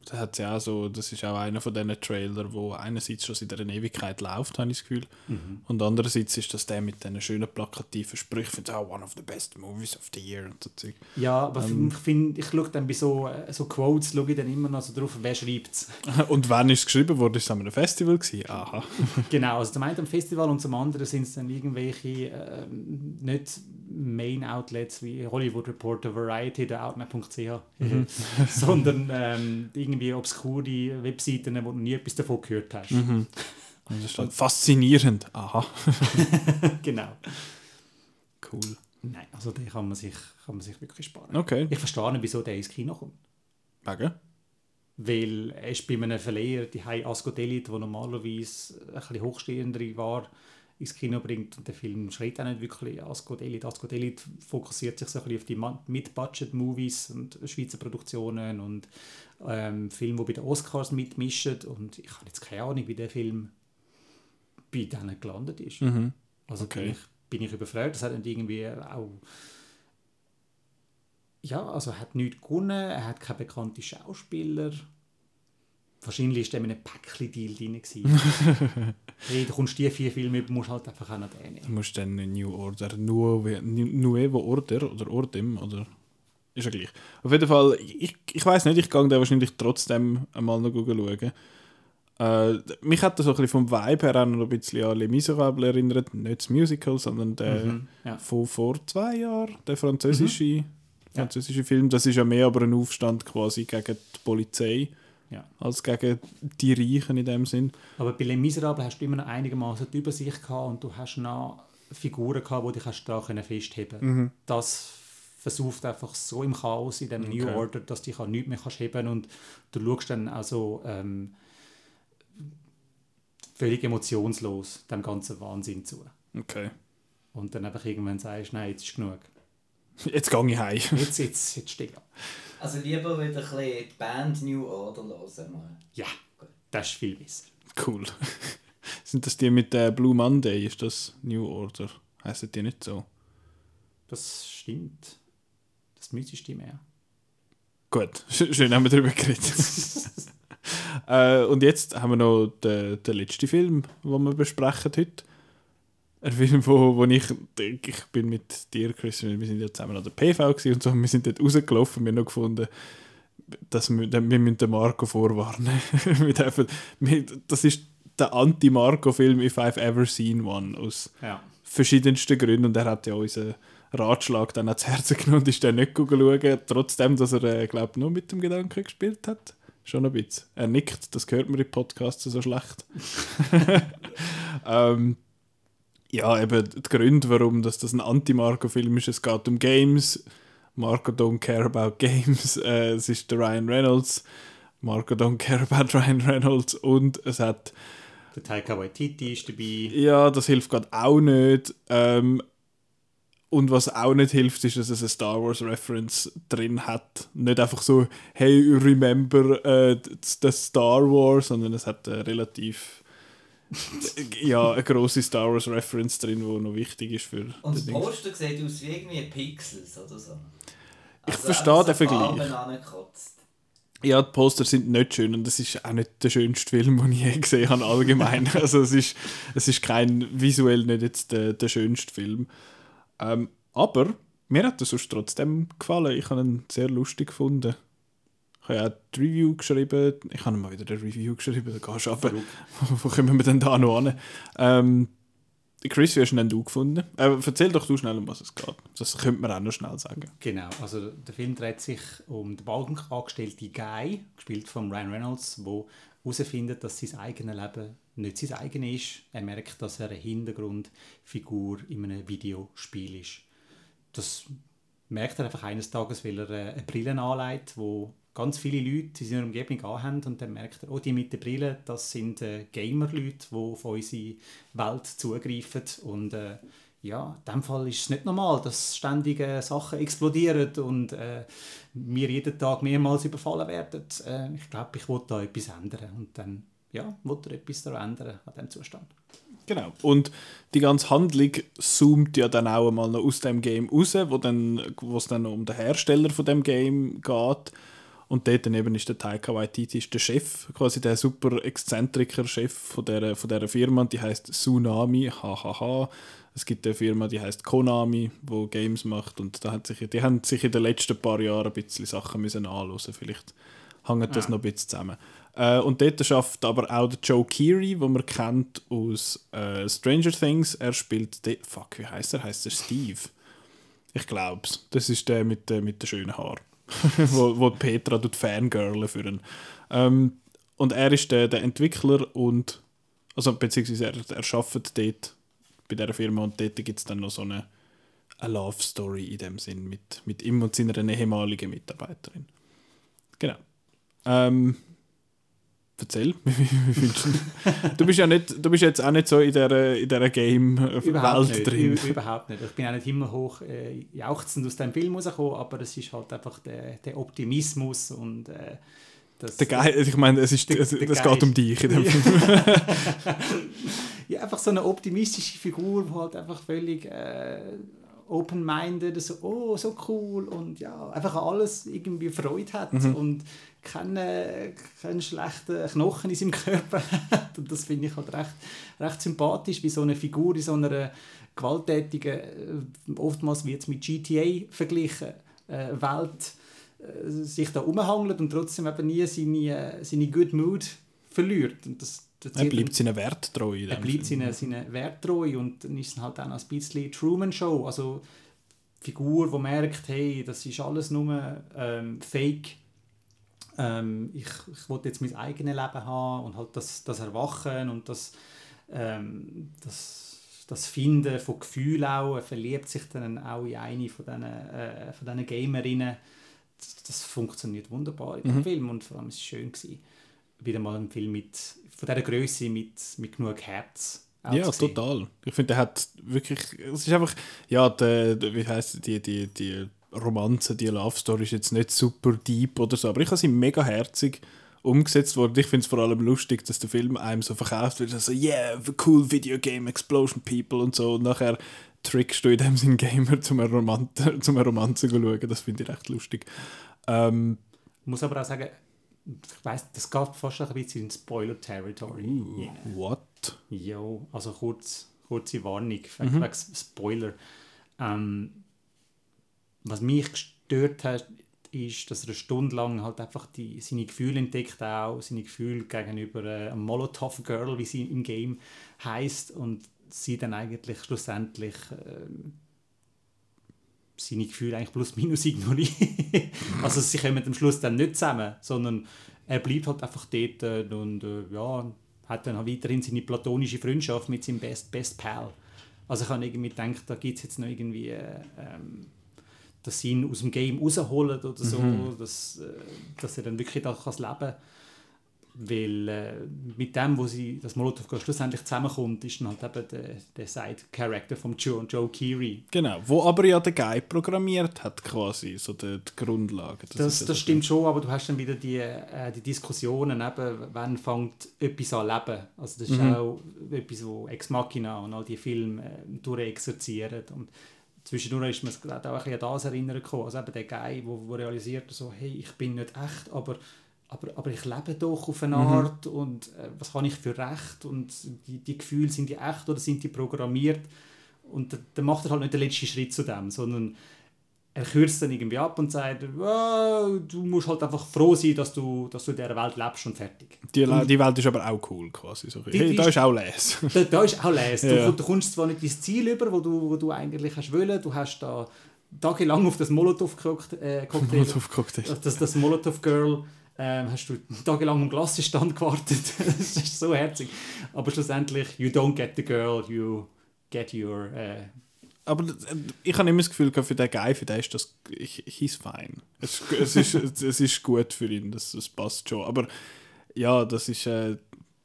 Das, hat's ja so, das ist auch einer von diesen Trailern, wo einerseits schon seit einer Ewigkeit läuft, habe ich das Gefühl. Und andererseits ist das der mit diesen schönen plakativen Sprüchen, oh, one of the best movies of the year und so Zeug. Ja, aber ich finde, ich schaue dann bei so, äh, so Quotes schaue ich dann immer noch so drauf, wer schreibt es. *laughs* Und wann ist es geschrieben worden? Ist es an einem Festival gewesen? Aha. *laughs* genau, also zum einen am Festival und zum anderen sind es dann irgendwelche ähm, nicht Main-Outlets wie Hollywood Reporter, Variety, der Outnet.ch, *laughs* sondern ähm, irgendwie obskure Webseiten, wo du nie etwas davon gehört hast. Und das ist dann faszinierend. Aha. *laughs* genau. Cool. Nein, also den kann man sich, kann man sich wirklich sparen. Okay. Ich verstehe nicht, wieso der ins Kino kommt. Wegen? Weil er ist bei einem Verleiher, die haben Ascodelit, der normalerweise ein bisschen hochstehendere war, ins Kino bringt. Und der Film schreit auch nicht wirklich Ascodelit. Ascodelit fokussiert sich so ein bisschen auf die Mid-Budget-Movies und Schweizer Produktionen und ähm, Filme, die bei den Oscars mitmischen. Und ich habe jetzt keine Ahnung, wie der Film bei denen gelandet ist. Also Okay. bin, ich, bin ich überfragt. Das hat nicht irgendwie auch ja, also er hat nichts gewonnen, er hat keine bekannten Schauspieler. Wahrscheinlich war in einem Päckchen-Deal drin. *laughs* hey, du kommst die vier Filme über, musst halt einfach auch noch den Du nehmen. musst dann New Order, Nuevo, Nuevo Order oder Ordem oder ist ja gleich. Auf jeden Fall, ich, ich weiß nicht, ich gehe den wahrscheinlich trotzdem einmal noch schauen. Äh, mich hat das so ein bisschen vom Vibe her auch noch ein bisschen an Les Miserables erinnert. Nicht das Musical, sondern der Mhm, ja. von vor zwei Jahren, der französische, französische Film. Das ist ja mehr aber ein Aufstand quasi gegen die Polizei Ja. als gegen die Reichen in dem Sinn. Aber bei Les Miserables hast du immer noch einigermaßen die Übersicht gehabt und du hast noch Figuren gehabt, die dich hast da können festheben Das versucht einfach so im Chaos in dem New Okay. Order, dass du dich an nichts mehr kannst heben und du schaust dann also ähm, völlig emotionslos dem ganzen Wahnsinn zu. Okay. Und dann einfach irgendwann sagst, nein, jetzt ist genug. Jetzt gehe ich heim. Jetzt, jetzt, jetzt steh ab. Also lieber wieder ein bisschen die Band New Order hören. Mal. Ja, das ist viel besser. Cool. *laughs* Sind das die mit der Blue Monday? Ist das New Order? Heißen die nicht so? Das stimmt. Das müsste stimmen, ja. Gut, *laughs* sch- schön haben wir darüber geredet. *laughs* äh, und jetzt haben wir noch den, den letzten Film, den wir besprechen heute. Ein Film, wo, wo ich, ich bin mit dir, Chris, wir sind ja zusammen an der PV und so, wir sind dort rausgelaufen, wir haben noch gefunden, dass wir, wir müssen den Marco vorwarnen. *laughs* wir dürfen, wir, das ist der Anti-Marco-Film If I've Ever Seen One aus Ja. verschiedensten Gründen und er hat ja unseren Ratschlag dann ans Herz genommen und ist dann nicht schauen, trotzdem, dass er, äh, glaube nur mit dem Gedanken gespielt hat. Schon ein bisschen. Er nickt, das hört man im Podcast so schlecht. *laughs* *laughs* ähm, ja, eben die Gründe, warum das, das ein Anti-Marco-Film ist, es geht um Games. Marco don't care about games. *laughs* Äh, es ist der Ryan Reynolds. Marco don't care about *laughs* Ryan Reynolds. Und es hat Der Taika Waititi ist dabei. ja, das hilft gerade auch nicht. Ähm, und was auch nicht hilft, ist, dass es eine Star Wars Reference drin hat. Nicht einfach so, hey, remember äh, the Star Wars, sondern es hat eine relativ *laughs* ja, eine große Star Wars Reference drin, die noch wichtig ist für Und das. Poster sieht aus wie irgendwie Pixels oder so. Ich Also verstehe einfach den Vergleich. Ja, die Poster sind nicht schön und es ist auch nicht der schönste Film, den ich je gesehen habe, allgemein. *laughs* also es ist, es ist kein, visuell nicht jetzt der, der schönste Film. Ähm, aber mir hat er sonst trotzdem gefallen. Ich habe ihn sehr lustig gefunden. Ich habe ja die Review geschrieben. Ich habe mal wieder eine Review geschrieben, da gehst du runter. *laughs* Wo kommen wir denn da noch hin? Ähm, Chris, wie hast du denn du gefunden? Äh, erzähl doch du schnell, um was es geht. Das könnte man auch noch schnell sagen. Genau, also der Film dreht sich um den Bankangestellten Guy, gespielt von Ryan Reynolds, der herausfindet, dass sein eigenes Leben nicht sein eigenes ist. Er merkt, dass er eine Hintergrundfigur in einem Videospiel ist. Das merkt er einfach eines Tages, weil er eine Brille anlegt, wo ganz viele Leute in seiner Umgebung anhaben und dann merkt er, oh, die mit der Brille, das sind äh, Gamer-Leute, die auf unsere Welt zugreifen und äh, ja, in dem Fall ist es nicht normal, dass ständig äh, Sachen explodieren und äh, wir jeden Tag mehrmals überfallen werden. Äh, ich glaube, ich wollte da etwas ändern und dann ja, wollte er etwas daran ändern an diesem Zustand. Genau. Und die ganze Handlung zoomt ja dann auch mal noch aus dem Game raus, wo dann, es dann um den Hersteller von dem Game geht. Und dort daneben ist der Taika Waititi ist der Chef, quasi der super exzentriker Chef von dieser, von dieser Firma. Die heißt Tsunami, hahaha. Es gibt eine Firma, die heißt Konami, wo Games macht. Und da hat sich, die haben sich in den letzten paar Jahren ein bisschen Sachen müssen anhören. Vielleicht hängt das ja. noch ein bisschen zusammen. Äh, und dort schafft aber auch der Joe Keery, den man kennt aus äh, Stranger Things. Er spielt, den, fuck, wie heißt er? Heißt er Steve? Ich glaub's. Das ist der mit, äh, mit den schönen Haaren. *laughs* wo, wo Petra tut Fangirl für. Ähm, und er ist der, der Entwickler und also beziehungsweise er, er arbeitet dort bei dieser Firma und dort gibt es dann noch so eine, eine Love Story in dem Sinn mit, mit ihm und seiner ehemaligen Mitarbeiterin. Genau. Ähm, erzähl, *laughs* wie findest du Du bist ja nicht, du bist jetzt auch nicht so in dieser, in dieser Game-Welt drin. Überhaupt nicht. Ich bin auch nicht himmelhoch äh, jauchzend aus dem Film rausgekommen, aber es ist halt einfach der, der Optimismus und äh, das, der Geil, ich meine, es ist, der, es, das Geist. geht um dich in dem *laughs* Film. ja, einfach so eine optimistische Figur, die halt einfach völlig äh, open-minded, so, oh, so cool und ja, einfach alles irgendwie Freude hat mhm. und keine, keine schlechten Knochen in seinem Körper hat. Und das finde ich halt recht, recht sympathisch, wie so eine Figur in so einer gewalttätigen, äh, oftmals wird es mit GTA verglichen, äh, Welt äh, sich da umhangelt und trotzdem eben nie seine, seine Good Mood verliert. Und das, das er bleibt seinen Wert treu. Er bleibt seinen, seinen Wert treu und dann ist es halt auch ein bisschen Truman Show, also Figur, die merkt, hey, das ist alles nur ähm, Fake ähm, ich, ich wollte jetzt mein eigenes Leben haben und halt das, das Erwachen und das, ähm, das, das Finden von Gefühlen auch, er verliebt sich dann auch in eine von diesen, äh, von diesen Gamerinnen. Das, das funktioniert wunderbar in dem mhm. Film und vor allem war es schön gewesen, wieder mal ein Film mit, von dieser Größe mit, mit genug Herz ja, total. Ich finde, der hat wirklich. Es ist einfach. Ja, der wie heißt die, die, die Romanze, die Love Story ist jetzt nicht super deep oder so, aber ich habe sie mega herzig umgesetzt worden. Ich finde es vor allem lustig, dass der Film einem so verkauft wird, also yeah, cool Video Game, Explosion People und so und nachher trickst du in dem Sinn Gamer zum *laughs* Romanze, zum Romanze schauen. Das finde ich recht lustig. Ähm, ich muss aber auch sagen, ich weiss, das geht fast ein bisschen in Spoiler-Territory. Uh, yeah. What? Ja, also kurz, kurze Warnung, mhm. Spoiler. Ähm, was mich gestört hat, ist, dass er eine Stunde lang halt einfach die, seine Gefühle entdeckt auch, seine Gefühle gegenüber äh, einem Molotov Girl, wie sie im Game heißt und sie dann eigentlich schlussendlich äh, seine Gefühle eigentlich plus minus ignoriert. *laughs* also sie kommen am Schluss dann nicht zusammen, sondern er bleibt halt einfach dort äh, und äh, ja, hat dann weiterhin seine platonische Freundschaft mit seinem Best, Best Pal. Also ich habe irgendwie gedacht, da gibt es jetzt noch irgendwie äh, ähm, dass sie ihn aus dem Game rausholen oder so, mhm. dass, äh, dass er dann wirklich da leben kann. Weil äh, mit dem, wo sie das Molotov schlussendlich zusammenkommt, ist dann halt eben der, der Side-Character von Joe, Joe Keery. Genau, wo aber ja der Guy programmiert hat quasi, so die, die Grundlage. Das, das, das stimmt schon, aber du hast dann wieder die, äh, die Diskussionen, eben, wann fängt etwas an leben. Also das ist mhm. auch etwas, wo Ex Machina und all die Filme äh, durchexerzieren und zwischendurch ist man auch ein an das erinnern gekommen. Also eben der Guy, der realisiert, so, hey, ich bin nicht echt, aber aber, aber ich lebe doch auf eine Mhm. Art und äh, was habe ich für Recht und die, die Gefühle, sind die echt oder sind die programmiert? Und da- dann macht er halt nicht den letzten Schritt zu dem, sondern er kürzt dann irgendwie ab und sagt, «Ah, du musst halt einfach froh sein, dass du, dass du in dieser Welt lebst und fertig. Die, Le- die Welt ist aber auch cool, quasi. So. Die- Hey, da ist- auch Les. Da, da ist auch Les. Du, *laughs* Ja. du kommst zwar nicht ins Ziel über, wo du, wo du eigentlich hast wollen, du hast da tagelang auf das Molotow-Cocktail, äh, Molotov-Cocktail. das, das Molotow-Girl, ähm, hast du tagelang am Glassestand gewartet. *laughs* das ist so herzig. Aber schlussendlich, you don't get the girl, you get your... Äh, Aber äh, ich habe immer das Gefühl, für den Guy, für den ist das, ich, he's fine. Es, es, ist, es ist gut für ihn, das, das passt schon. Aber ja, das ist, äh,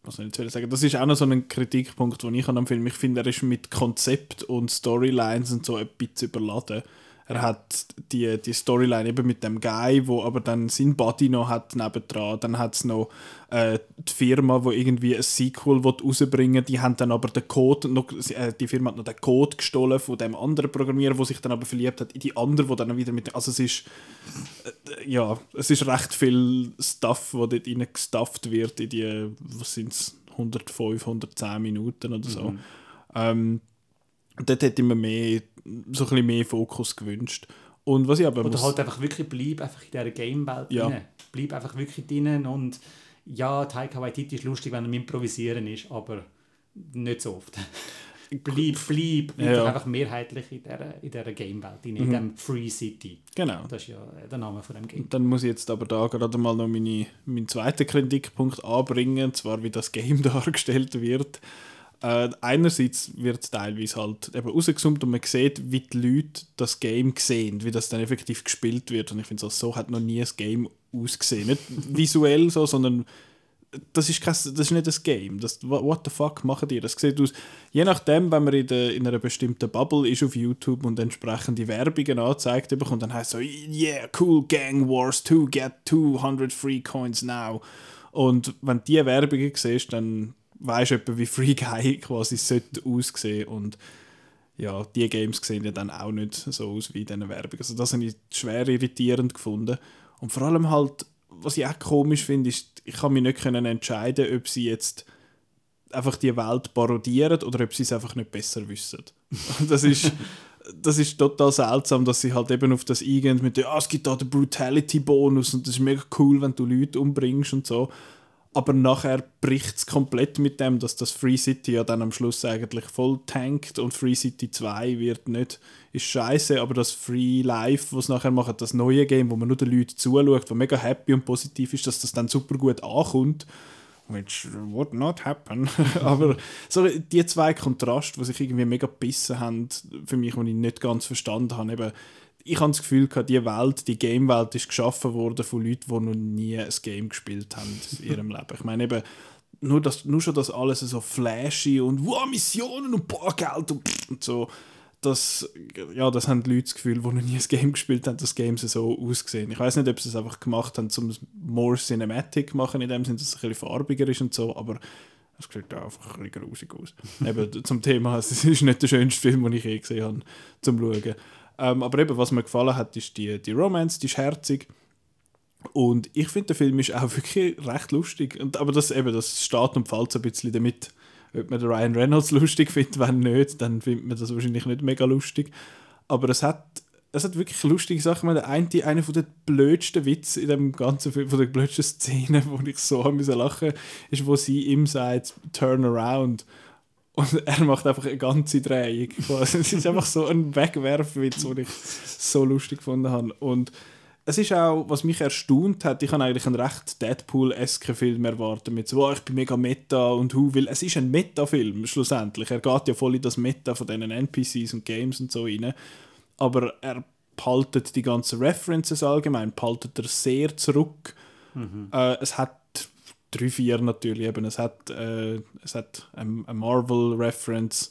was soll ich sagen, das ist auch noch so ein Kritikpunkt, den ich habe am Film, ich finde, er ist mit Konzept und Storylines und so ein bisschen überladen. Er hat die, die Storyline eben mit dem Guy, wo aber dann sein Buddy noch hat nebendran. Dann hat es noch äh, die Firma, wo irgendwie ein Sequel rausbringen. Die haben dann aber den Code, noch, äh, die Firma hat noch den Code gestohlen von dem anderen Programmierer, der sich dann aber verliebt hat in die andere, wo dann wieder mit... Also es ist... Äh, ja, es ist recht viel Stuff, wo dort rein gestufft wird in die, was sind es, 105, 110 Minuten oder so. Ähm, dort hätte mir mehr, so ein bisschen mehr Fokus gewünscht. Und was ich aber oder muss- halt einfach wirklich bleib einfach in dieser Game-Welt Ja. drin. Bleib einfach wirklich drin und ja, Taika Waititi ist lustig, wenn er Improvisieren ist, aber nicht so oft. *laughs* bleib, bleib, bleib Ja. einfach mehrheitlich in dieser, in dieser Game-Welt, in, in dem Free City. Genau. Das ist ja der Name von dem Game. Dann muss ich jetzt aber da gerade mal noch meine, meinen zweiten Kritikpunkt anbringen, und zwar wie das Game *laughs* dargestellt wird. Äh, einerseits wird es teilweise halt eben rausgezoomt und man sieht, wie die Leute das Game sehen, wie das dann effektiv gespielt wird. Und ich finde, so, so hat noch nie ein Game ausgesehen. Nicht visuell so, sondern das ist, kein, das ist nicht das Game. Das, what the fuck machen die? Das sieht aus, je nachdem, wenn man in, der, in einer bestimmten Bubble ist auf YouTube und entsprechende Werbungen angezeigt bekommt, dann heißt es so, yeah, cool, Gang Wars 2, get 200 free coins now. Und wenn du diese Werbungen siehst, dann weißt etwa, wie Free Guy quasi sollte aussehen und ja, die Games sehen ja dann auch nicht so aus wie in diesen Werbungen. Also das habe ich schwer irritierend gefunden. Und vor allem halt, was ich auch komisch finde, ist, ich kann mich nicht können entscheiden, ob sie jetzt einfach die Welt parodieren oder ob sie es einfach nicht besser wissen. *laughs* Das ist, das ist total seltsam, dass sie halt eben auf das eingehen mit, ja, es gibt da den Brutality-Bonus und das ist mega cool, wenn du Leute umbringst und so. Aber nachher bricht es komplett mit dem, dass das Free City ja dann am Schluss eigentlich voll tankt und Free City 2 wird nicht, ist scheiße, aber das Free Life, was nachher macht, das neue Game, wo man nur den Leuten zuschaut, wo mega happy und positiv ist, dass das dann super gut ankommt, which would not happen. *laughs* aber so die zwei Kontraste, die sich irgendwie mega gebissen haben, für mich, die ich nicht ganz verstanden habe, eben, ich habe das Gefühl, die Welt, die Game-Welt ist geschaffen worden von Leuten, die noch nie ein Game gespielt haben in ihrem Leben. Ich meine eben, nur, das, nur schon das alles so flashy und wow, Missionen und Bargeld und, und so, das, ja, das haben die Leute das Gefühl, die noch nie ein Game gespielt haben, dass Games so ausgesehen. Ich weiß nicht, ob sie es einfach gemacht haben, um es more cinematic zu machen, in dem Sinne, dass es ein bisschen farbiger ist und so, aber es sieht einfach ein bisschen grusig aus. eben zum Thema, *laughs* es ist nicht der schönste Film, den ich je gesehen habe, zum Schauen. Ähm, aber eben, was mir gefallen hat, ist die, die Romance, die ist herzig. Und ich finde, der Film ist auch *laughs* wirklich recht lustig. Und, aber das, eben, das steht und fällt so ein bisschen damit, ob man den Ryan Reynolds *laughs* lustig findet. Wenn nicht, dann findet man das wahrscheinlich nicht mega lustig. Aber es hat, es hat wirklich lustige Sachen. Der eine, einer von den blödsten Witze in dem ganzen Film, von den blödsten Szenen, *laughs* wo ich so lachen ist, wo sie ihm sagt, turn around. Und er macht einfach eine ganze Drehung. Es ist einfach so ein Wegwerfwitz, den ich so lustig gefunden habe. Und es ist auch, was mich erstaunt hat, ich habe eigentlich einen recht Deadpool-esken Film erwartet, mit so, oh, ich bin mega Meta und hu, weil es ist ein Meta-Film schlussendlich. Er geht ja voll in das Meta von diesen NPCs und Games und so rein. Aber er behaltet die ganzen References allgemein, behaltet er sehr zurück. Äh, es hat drei, vier natürlich eben. Es hat, äh, es hat eine eine Marvel-Reference,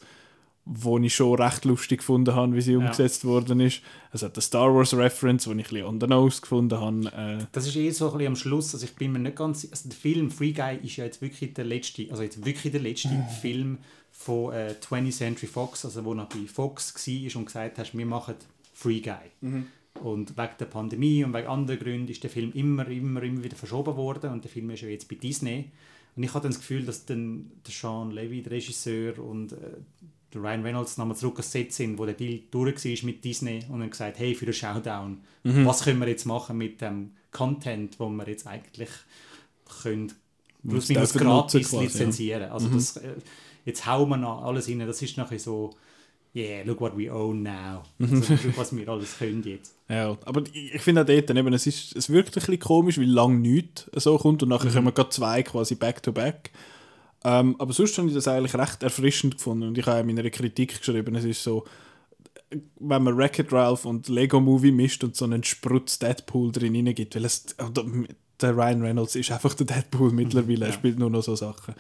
wo ich schon recht lustig gefunden habe, wie sie umgesetzt worden ist. Es hat eine Star Wars-Reference, die ich ein bisschen on the nose gefunden habe. Äh, Das ist eh so ein bisschen am Schluss, also ich bin mir nicht ganz, also der Film Free Guy ist ja jetzt wirklich der letzte, also jetzt wirklich der letzte Film von äh, 20th Century Fox, also wo noch bei Fox war und gesagt hast, wir machen Free Guy. Und wegen der Pandemie und wegen anderen Gründen ist der Film immer, immer, immer wieder verschoben worden und der Film ist ja jetzt bei Disney. Und ich hatte dann das Gefühl, dass dann der Sean Levy, der Regisseur, und äh, der Ryan Reynolds nochmal zurück ans Set sind, wo der Deal durch war mit Disney und dann gesagt, hey, für den Showdown, was können wir jetzt machen mit dem Content, wo wir jetzt eigentlich können plus minus gratis quasi, ja. lizenzieren. Also das, äh, jetzt hauen wir noch alles rein. Das ist nachher so, yeah, look what we own now. Also, was wir alles können jetzt. Ja, aber ich finde auch dort, eben, es, ist, es wirkt ein bisschen komisch, weil lang nichts so kommt und nachher kommen gerade zwei quasi back-to-back. Ähm, aber sonst habe ich das eigentlich recht erfrischend gefunden und ich habe in meiner Kritik geschrieben, es ist so, wenn man Wreck-It Ralph und Lego Movie mischt und so einen Sprutz Deadpool drin gibt, weil es, der Ryan Reynolds ist einfach der Deadpool mittlerweile, er ja. spielt nur noch so Sachen.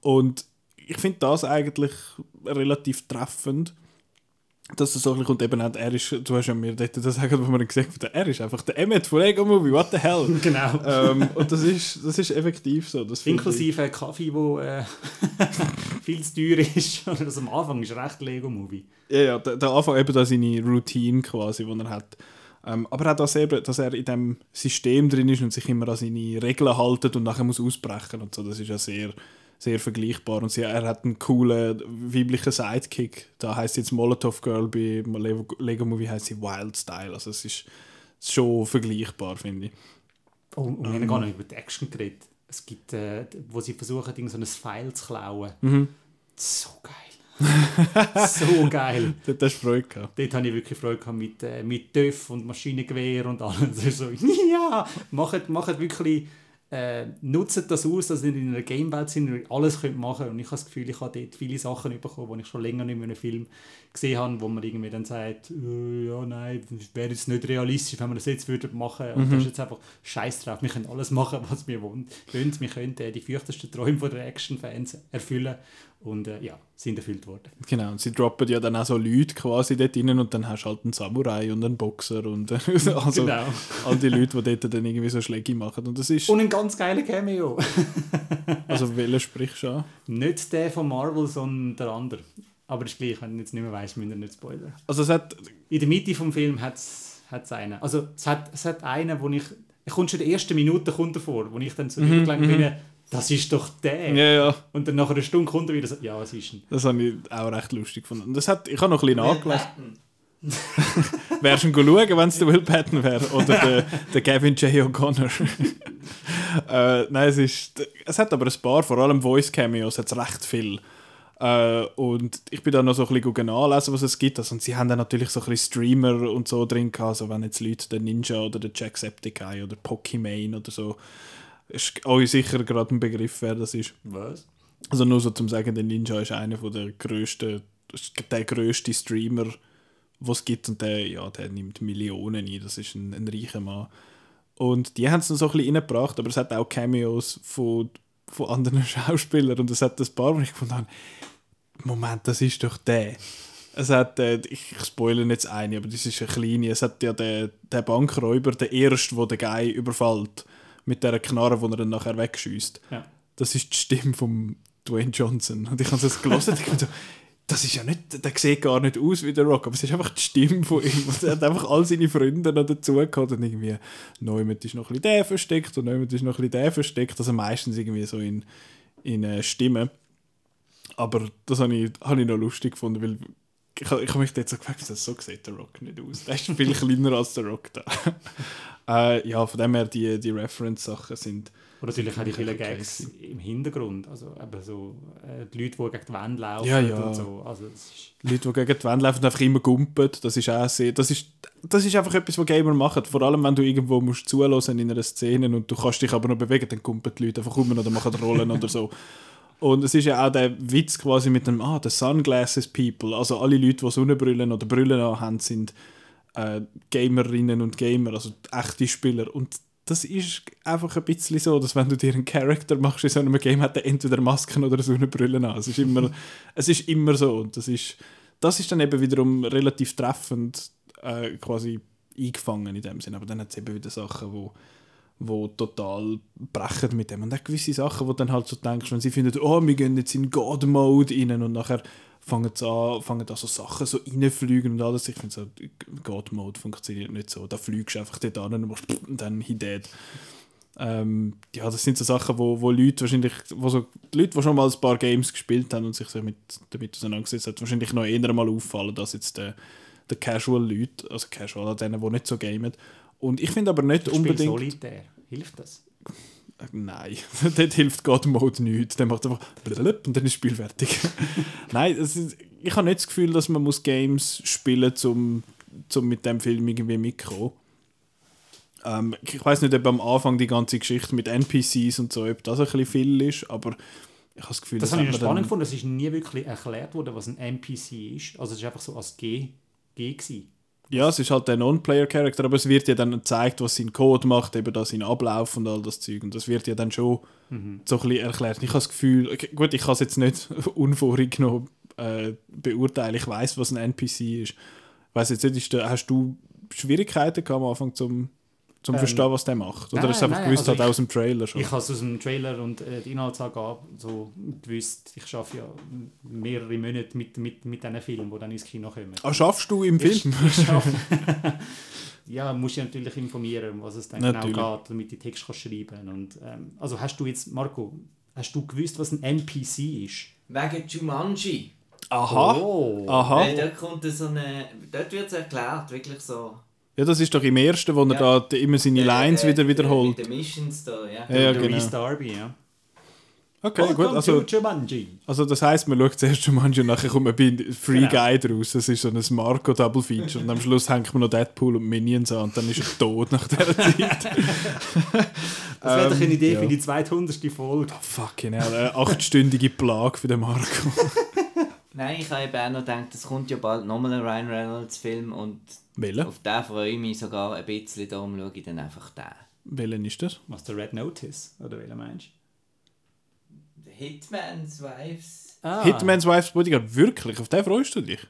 Und ich finde das eigentlich relativ treffend, dass das so ein kommt, eben auch, er ist, du hast ja mir dort das sagen, wo man gesagt hat, er ist einfach der Emmet von Lego Movie, what the hell? *laughs* Genau. ähm, und das ist, das ist effektiv so. Das finde ich- Inklusive Kaffee, der äh, *laughs* viel zu teuer ist. Das *laughs* am Anfang ist recht Lego-Movie. Ja, ja, der, der Anfang eben da seine Routine quasi, die er hat. Ähm, aber auch das eben, dass er in dem System drin ist und sich immer an seine Regeln haltet und nachher muss ausbrechen und so, das ist ja sehr, sehr vergleichbar. Und sie, er hat einen coolen weiblichen Sidekick. Da heißt jetzt Molotov Girl, bei Lego, Movie heißt sie Wild Style. Also es ist schon vergleichbar, finde ich. Oh, und wir haben gar nicht über die Action geredet. Es gibt, äh, wo sie versuchen, irgend so ein Pfeil zu klauen. Mhm. So geil. *laughs* so geil. Dort hast du Freude gehabt. Dort hatte ich wirklich Freude gehabt mit, äh, mit TÜV und Maschinengewehr und ist so, *laughs* ja, macht, macht wirklich, äh, nutzt das aus, dass ihr in einer Gamewelt sind und alles könnt machen Und ich habe das Gefühl, ich habe dort viele Sachen bekommen, die ich schon länger nicht mehr in einem Film gesehen habe, wo man irgendwie dann sagt, äh, ja, nein, wäre jetzt nicht realistisch, wenn wir das jetzt würden machen. Und das ist jetzt einfach Scheiß drauf. Wir können alles machen, was wir wollen. Wir können äh, die fürchtersten Träume von der Action-Fans erfüllen. Und äh, ja, sind erfüllt worden. Genau, und sie droppen ja dann auch so Leute quasi dort rein und dann hast du halt einen Samurai und einen Boxer und äh, *laughs* also Genau. all die Leute, die dort dann irgendwie so Schläge machen. Und das ist, Und ein ganz geiler Cameo. *laughs* also welchen sprichst du an? Nicht der von Marvel, sondern der andere. Aber ist gleich, wenn du jetzt nicht mehr weißt, müssen wir nicht spoilern. Also es hat, In der Mitte vom Film hat es einen. Also es hat, es hat einen, wo ich... Er kommt schon in der ersten Minute kommt er vor, wo ich dann so übergelenkt bin, das ist doch der. ja, ja, Und dann nach einer Stunde kommt er wieder so, ja, es ist ein. das habe ich auch recht lustig gefunden. Und das hat, ich habe noch ein bisschen nachgelesen. *laughs* Wärst du schauen, wenn es der Will Patton wäre oder der, der Gavin J. O'Connor? *laughs* äh, nein, es ist, es hat aber ein paar, vor allem Voice-Cameos, hat es recht viel. Äh, und ich bin dann noch so ein bisschen nachlesen, was es gibt. Also, und sie haben dann natürlich so ein bisschen Streamer und so drin gehabt, also wenn jetzt Leute den Ninja oder den Jacksepticeye oder Pokimane oder so, ist euch sicher gerade ein Begriff, wer das ist. Was? Also nur so zum sagen, der Ninja ist einer von der größten, der größte Streamer, was es gibt und der, ja, der nimmt Millionen ein. Das ist ein, ein reicher Mann. Und die haben es noch so ein bisschen reingebracht, aber es hat auch Cameos von, von anderen *laughs* Schauspielern und es hat ein paar, wo ich gefunden habe, Moment, das ist doch der. Es hat, äh, ich spoilere jetzt eine, aber das ist eine kleine. Es hat ja den, den Bankräuber, der erste, der den Guy überfällt, mit der Knarre, wo er dann nachher wegschießt Ja. das ist die Stimme von Dwayne Johnson. Und ich habe das gelesen und ich dachte, das ist ja nicht, der sieht gar nicht aus wie der Rock, aber es ist einfach die Stimme von ihm. Und er hat einfach all seine Freunde noch dazu gehabt und irgendwie, Neumann ist noch ein bisschen der versteckt und Neumann ist noch ein bisschen der versteckt, also meistens irgendwie so in, in äh, Stimmen. Aber das habe ich, habe ich noch lustig gefunden, weil ich, habe- ich habe mich dort so gefragt, so sieht der Rock nicht aus. Der ist viel kleiner als der Rock da. *laughs* äh, ja, von dem her, die, die Reference-Sachen sind Und natürlich auch die vielen Okay, Gags im Hintergrund. Also eben so äh, die Leute, die gegen die Wand laufen Ja, ja. und so. Also Leute, die gegen die Wand laufen und einfach immer gumpen, das ist auch sehr, das ist, das ist einfach etwas, was Gamer machen. Vor allem, wenn du irgendwo musst zuhören in einer Szene und du kannst dich aber noch bewegen, dann gumpen die Leute einfach rum oder machen Rollen oder so. *laughs* Und es ist ja auch der Witz quasi mit dem, ah, the Sunglasses People, also alle Leute, die Sonnenbrillen oder Brillen haben, sind äh, Gamerinnen und Gamer, also echte Spieler. Und das ist einfach ein bisschen so, dass wenn du dir einen Charakter machst in so einem Game, hat er entweder Masken oder Sonnenbrillen an. Es ist immer, *laughs* es ist immer so. Und das ist, das ist dann eben wiederum relativ treffend äh, quasi eingefangen in dem Sinn. Aber dann hat es eben wieder Sachen, wo wo total brechen mit dem. Und auch gewisse Sachen, wo dann halt so denkst, wenn sie finden, oh, wir gehen jetzt in God-Mode rein und nachher fangen an, fangen da so Sachen so reinfliegen und alles. Ich finde so, God Mode funktioniert nicht so. Da fliegst du einfach dort an und machst und dann he dead. Ähm, ja, das sind so Sachen, wo, wo Leute wahrscheinlich, wo so, Leute, die schon mal ein paar Games gespielt haben und sich so mit, damit auseinandergesetzt haben, wahrscheinlich noch eher mal auffallen, als jetzt der, der Casual-Leute, also Casual, denen, die nicht so gamen. Und ich finde aber nicht Ich unbedingt... Solitär. Hilft das? Äh, Nein, *laughs* dort hilft God Mode nichts. Der macht einfach und dann ist das Spiel fertig. *laughs* Nein, ist, ich habe nicht das Gefühl, dass man muss Games spielen muss, um, um mit dem Film irgendwie mitzukommen. Ähm, ich weiß nicht, ob am Anfang die ganze Geschichte mit NPCs und so, ob das ein bisschen viel ist, aber ich habe das Gefühl, Das habe ich spannend gefunden. Es ist nie wirklich erklärt worden, was ein NPC ist. Also es ist einfach so als G, G gewesen. Ja, es ist halt der Non-Player-Charakter, aber es wird ja dann gezeigt, was sein Code macht, eben da sein Ablauf und all das Zeug. Und das wird ja dann schon Mhm. so ein bisschen erklärt. Ich habe das Gefühl, okay, gut, ich kann es jetzt nicht *laughs* unvorgenommen äh, beurteilen. Ich weiß, was ein NPC ist. Ich weiß jetzt nicht, hast du Schwierigkeiten gehabt am Anfang zum, zum Ähm, Verstehen, was der macht? Oder nein, ist es einfach nein, gewusst also halt ich- aus dem Trailer schon? Ich habe es aus dem Trailer und äh, die Inhaltsangabe so gewusst, ich arbeite ja mehrere Monate mit, mit, mit diesen Filmen, die dann ins Kino kommen. ah, schaffst du im Ich- Film? *laughs* ich schaffe- *laughs* ja, musst du natürlich informieren, um was es dann Natürlich. genau geht, damit du die Text kannst schreiben und ähm, Also hast du jetzt, Marco, hast du gewusst, was ein NPC ist? Wegen Jumanji. Aha. Oh. Aha. Weil dort kommt so eine. Dort wird es erklärt, wirklich so. Ja, das ist doch im ersten, wo er Ja. da immer seine Äh, Lines äh, wieder äh, wiederholt. Mit den Missions da, ja. Ja, ja, Der genau. Darby, ja. Okay, gut. Welcome Also, to Jumanji. Also das heisst, man schaut zuerst manchmal und nachher kommt man bei Free Genau. Guy draus. Das ist so ein Marco Double Feature und am Schluss hängt man noch Deadpool und Minions an und dann ist er tot nach dieser *laughs* Zeit. Das wäre doch eine Ähm, Idee ja. für die 200. Folge. Fucking hell, eine achtstündige Plage für den Marco. *laughs* Nein, ich habe eben auch noch gedacht, es kommt ja bald nochmal ein Ryan Reynolds-Film und Welchen? auf den freue ich mich sogar ein bisschen, darum schaue ich dann einfach den. Welchen ist das? Was der Red Notice, oder welcher meinst The Hitman's Wives. du? Ah, Hitman's Wife's Bodyguard, wirklich? Auf den freust du dich?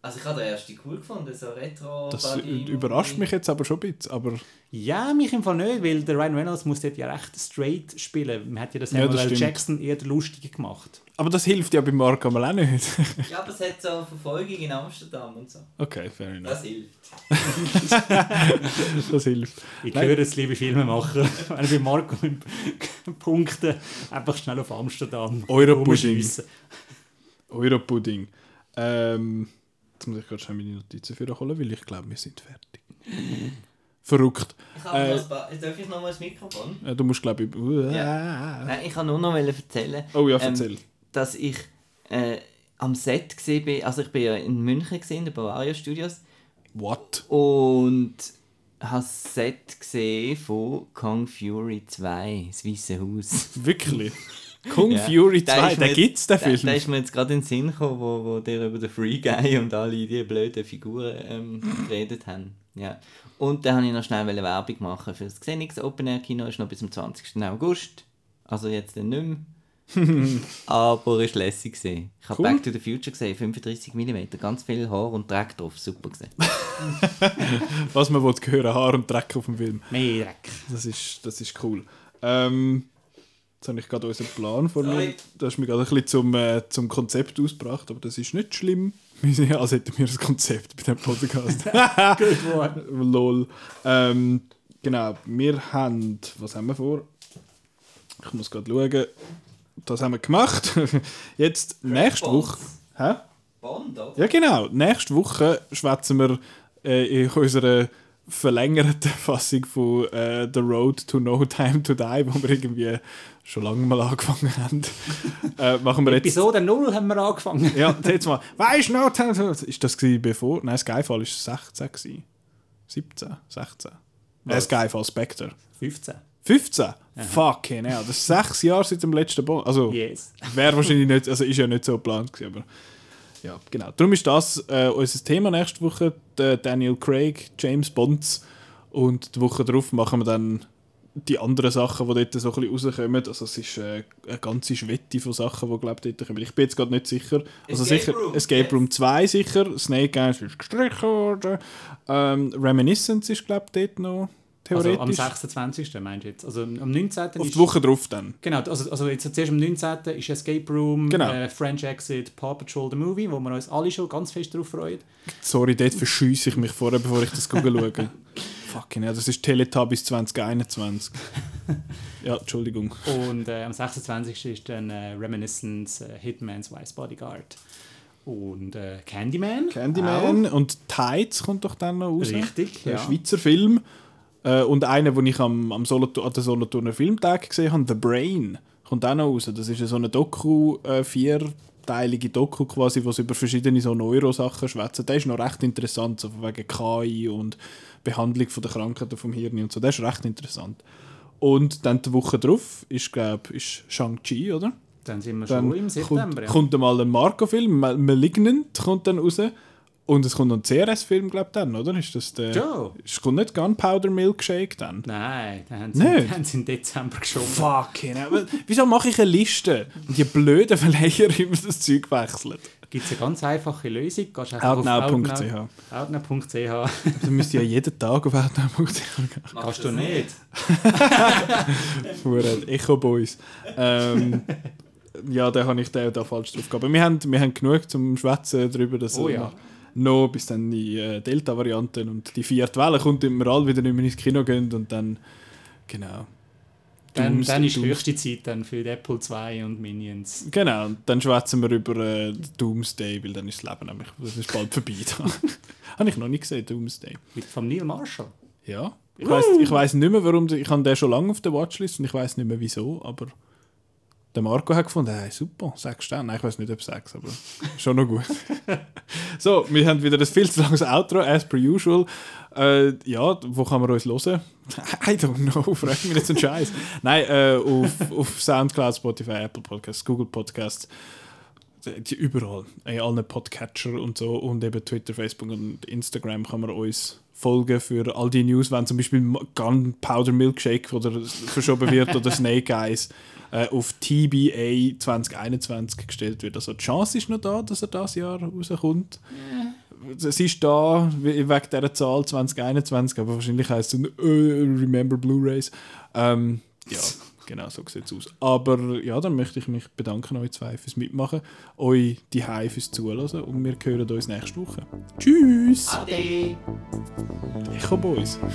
Also ich habe den ersten cool gefunden, so retro Das überrascht mich jetzt aber schon ein bisschen. Aber Ja, mich im Fall nicht, weil der Ryan Reynolds muss dort ja recht straight spielen. Man hat ja das Ja, Samuel das. Jackson eher der Lustige gemacht. Aber das hilft ja bei Marco mal auch nicht. Ja, aber es hat so Verfolgung in Amsterdam und so. Okay, fair enough. Das hilft. *laughs* Das hilft. Ich Nein. höre es, liebe Filmemacher, *laughs* wenn ich bei Marco mit *laughs* Punkten einfach schnell auf Amsterdam Europudding. Europudding. Ähm, jetzt muss ich gerade schnell meine Notizen für holen, weil ich glaube, wir sind fertig. Verrückt. Ich habe Äh, noch ein. Darf ich noch mal das Mikrofon? Äh, Du musst, glaube ich. Nein, ich kann nur noch erzählen, Oh ja, Ähm, erzähl. dass ich äh, am Set gesehen bin. Also ich bin ja in München gesehen, in den Bavaria Studios. What? Und habe das Set gesehen von Kong Fury 2, das Weiße Haus. *laughs* Wirklich? *laughs* Kung Ja. Fury Der 2, ist mir der jetzt- gibt's, der Der, Film. der ist mir jetzt gerade in den Sinn gekommen, wo, wo der über den Free Guy und alle die blöden Figuren ähm, *laughs* geredet haben. Ja. Und dann wollte ich noch schnell Werbung machen für das Xenix Open Air Kino, ist noch bis zum 20. August. Also jetzt dann nicht mehr. *laughs* Aber es war lässig. gewesen. Ich habe Cool. Back to the Future gesehen, 35 mm, ganz viel Haar und Dreck drauf, super gesehen. *laughs* Was man will hören, Haar und Dreck auf dem Film. Mehr Dreck. Das ist, das ist cool. Ähm, jetzt habe ich gerade unseren Plan vor mir. Sorry. Da hast mich gerade ein bisschen zum, äh, zum Konzept ausgebracht, aber das ist nicht schlimm. *laughs* Wir sind ja, als hätten wir ein Konzept bei diesem Podcast. *laughs* Good one. *laughs* Lol. Ähm, genau, wir haben. Was haben wir vor? Ich muss gerade schauen. Das haben wir gemacht. Jetzt, nächste Woche. Hä? Bond, oder? Ja, genau. Nächste Woche schwätzen wir äh, in unserer verlängerten *laughs* Fassung von äh, The Road to No Time to Die, wo wir irgendwie schon lange mal angefangen haben. *laughs* äh, machen wir jetzt. Episode 0 haben wir angefangen. Ja, jetzt mal. Weißt du noch? Time to Ist das bevor? Nein, Skyfall war 16. Gewesen. 17, 16. Nein? Skyfall Spectre. 15. 15? Fucking hell. Das ist sechs Jahre seit dem letzten Bond. Also, Yes. Wäre wahrscheinlich nicht, also ist ja nicht so geplant gewesen, aber ja, genau. Darum ist das äh, unser Thema nächste Woche, Daniel Craig, James Bonds und die Woche darauf machen wir dann die anderen Sachen, die dort so ein bisschen rauskommen. Also es ist äh, eine ganze Schwette von Sachen, die glaube ich dort kommen. Ich bin jetzt gerade nicht sicher. Also Escape sicher Room, Escape yes. Room 2 sicher, Snake Eyes ist gestrichen worden, ähm, Reminiscence ist glaube ich dort noch theoretisch. Also am 26. meinst du jetzt? Also am 19. Auf ist... die Woche drauf dann. Genau, also, also jetzt zuerst am 19. ist Escape Room, Genau. äh, French Exit, Paw Patrol the Movie, wo wir uns alle schon ganz fest drauf freuen. Sorry, dort verschüsse ich mich vorher, bevor ich das schaue. *laughs* Fucking ja, das ist Teletubbies 2021. *laughs* ja, Entschuldigung. Und äh, am 26. ist dann äh, Reminiscence, äh, Hitman's Wise Bodyguard und äh, Candyman. Candyman und Tides kommt doch dann noch raus. Richtig, Der ja. Schweizer Film. Äh, und einer, den ich am, am Solothur, an den Solothurner Filmtag gesehen habe, The Brain, kommt auch noch raus. Das ist so eine Doku, äh, vierteilige Doku quasi, sie über verschiedene so Neurosachen schwätzen. Der ist noch recht interessant, so von wegen KI und Behandlung von der Krankheiten vom Hirn und so. Der ist recht interessant. Und dann die Woche drauf ist, glaube ich, Shang-Chi, oder? Dann sind wir Dann schon im September. kommt, ja. kommt mal ein Marco-Film, Ma- Malignant kommt dann raus. Und es kommt noch ein CRS-Film, glaube ich, dann, oder? Ist das der... Joe. Es kommt nicht Gunpowder Milkshake dann? Nein, dann haben sie, Nicht? *laughs* haben sie im Dezember geschoben. Fucking hell. Wieso mache ich eine Liste? Und die blöden Verleiher *laughs* immer das Zeug wechseln. Gibt es eine ganz einfache Lösung. Gehst einfach auf Outnow.ch. Outnow.ch. Dann *laughs* müsst ihr ja jeden Tag auf outnow.ch gehen. Kannst du nicht. Fuhren, Echo Boys. Ähm, ja, da habe ich den da falsch drauf gehabt. Aber wir haben, wir haben genug zum Schwätzen darüber, dass Oh ja. noch bis dann die äh, Delta-Varianten und die vierte Welle kommt, und wir alle wieder nicht mehr ins Kino gehen und dann, genau. Dann, Dooms- dann ist Dooms- höchste Zeit dann für die Apple 2 und Minions. Genau, und dann schwätzen wir über äh, Doomsday, weil dann ist das Leben nämlich, das ist bald vorbei. *laughs* habe ich noch nicht gesehen, Doomsday. Mit von Neil Marshall. Ja. Ich weiß ich weiss nicht mehr, warum. Ich habe den schon lange auf der Watchlist und ich weiß nicht mehr wieso, aber der Marco hat gefunden, hey, super, sechs Sterne. Ich weiß nicht, ob sechs, aber schon noch gut. *laughs* so, wir haben wieder ein viel zu langes Outro, as per usual. Äh, ja, wo kann man uns hören? *laughs* I don't know, frag mich nicht so einen Scheiß. Nein, äh, auf, auf Soundcloud, Spotify, Apple Podcasts, Google Podcasts, die überall, in allen Podcatcher und so und eben Twitter, Facebook und Instagram kann man uns folgen für all die News, wenn zum Beispiel Gunpowder Milkshake oder verschoben wird oder *laughs* Snake Eyes äh, auf TBA 2021 gestellt wird. Also die Chance ist noch da, dass er das Jahr rauskommt. Es ist da we- wegen dieser Zahl 2021, aber wahrscheinlich heißt es äh, Remember Blu-rays. Ähm, ja, *laughs* genau so sieht es aus. Aber ja, dann möchte ich mich bedanken euch zwei fürs Mitmachen, euch die fürs Zuhören und wir hören uns nächste Woche. Tschüss! Ade. Echo Boys. *laughs*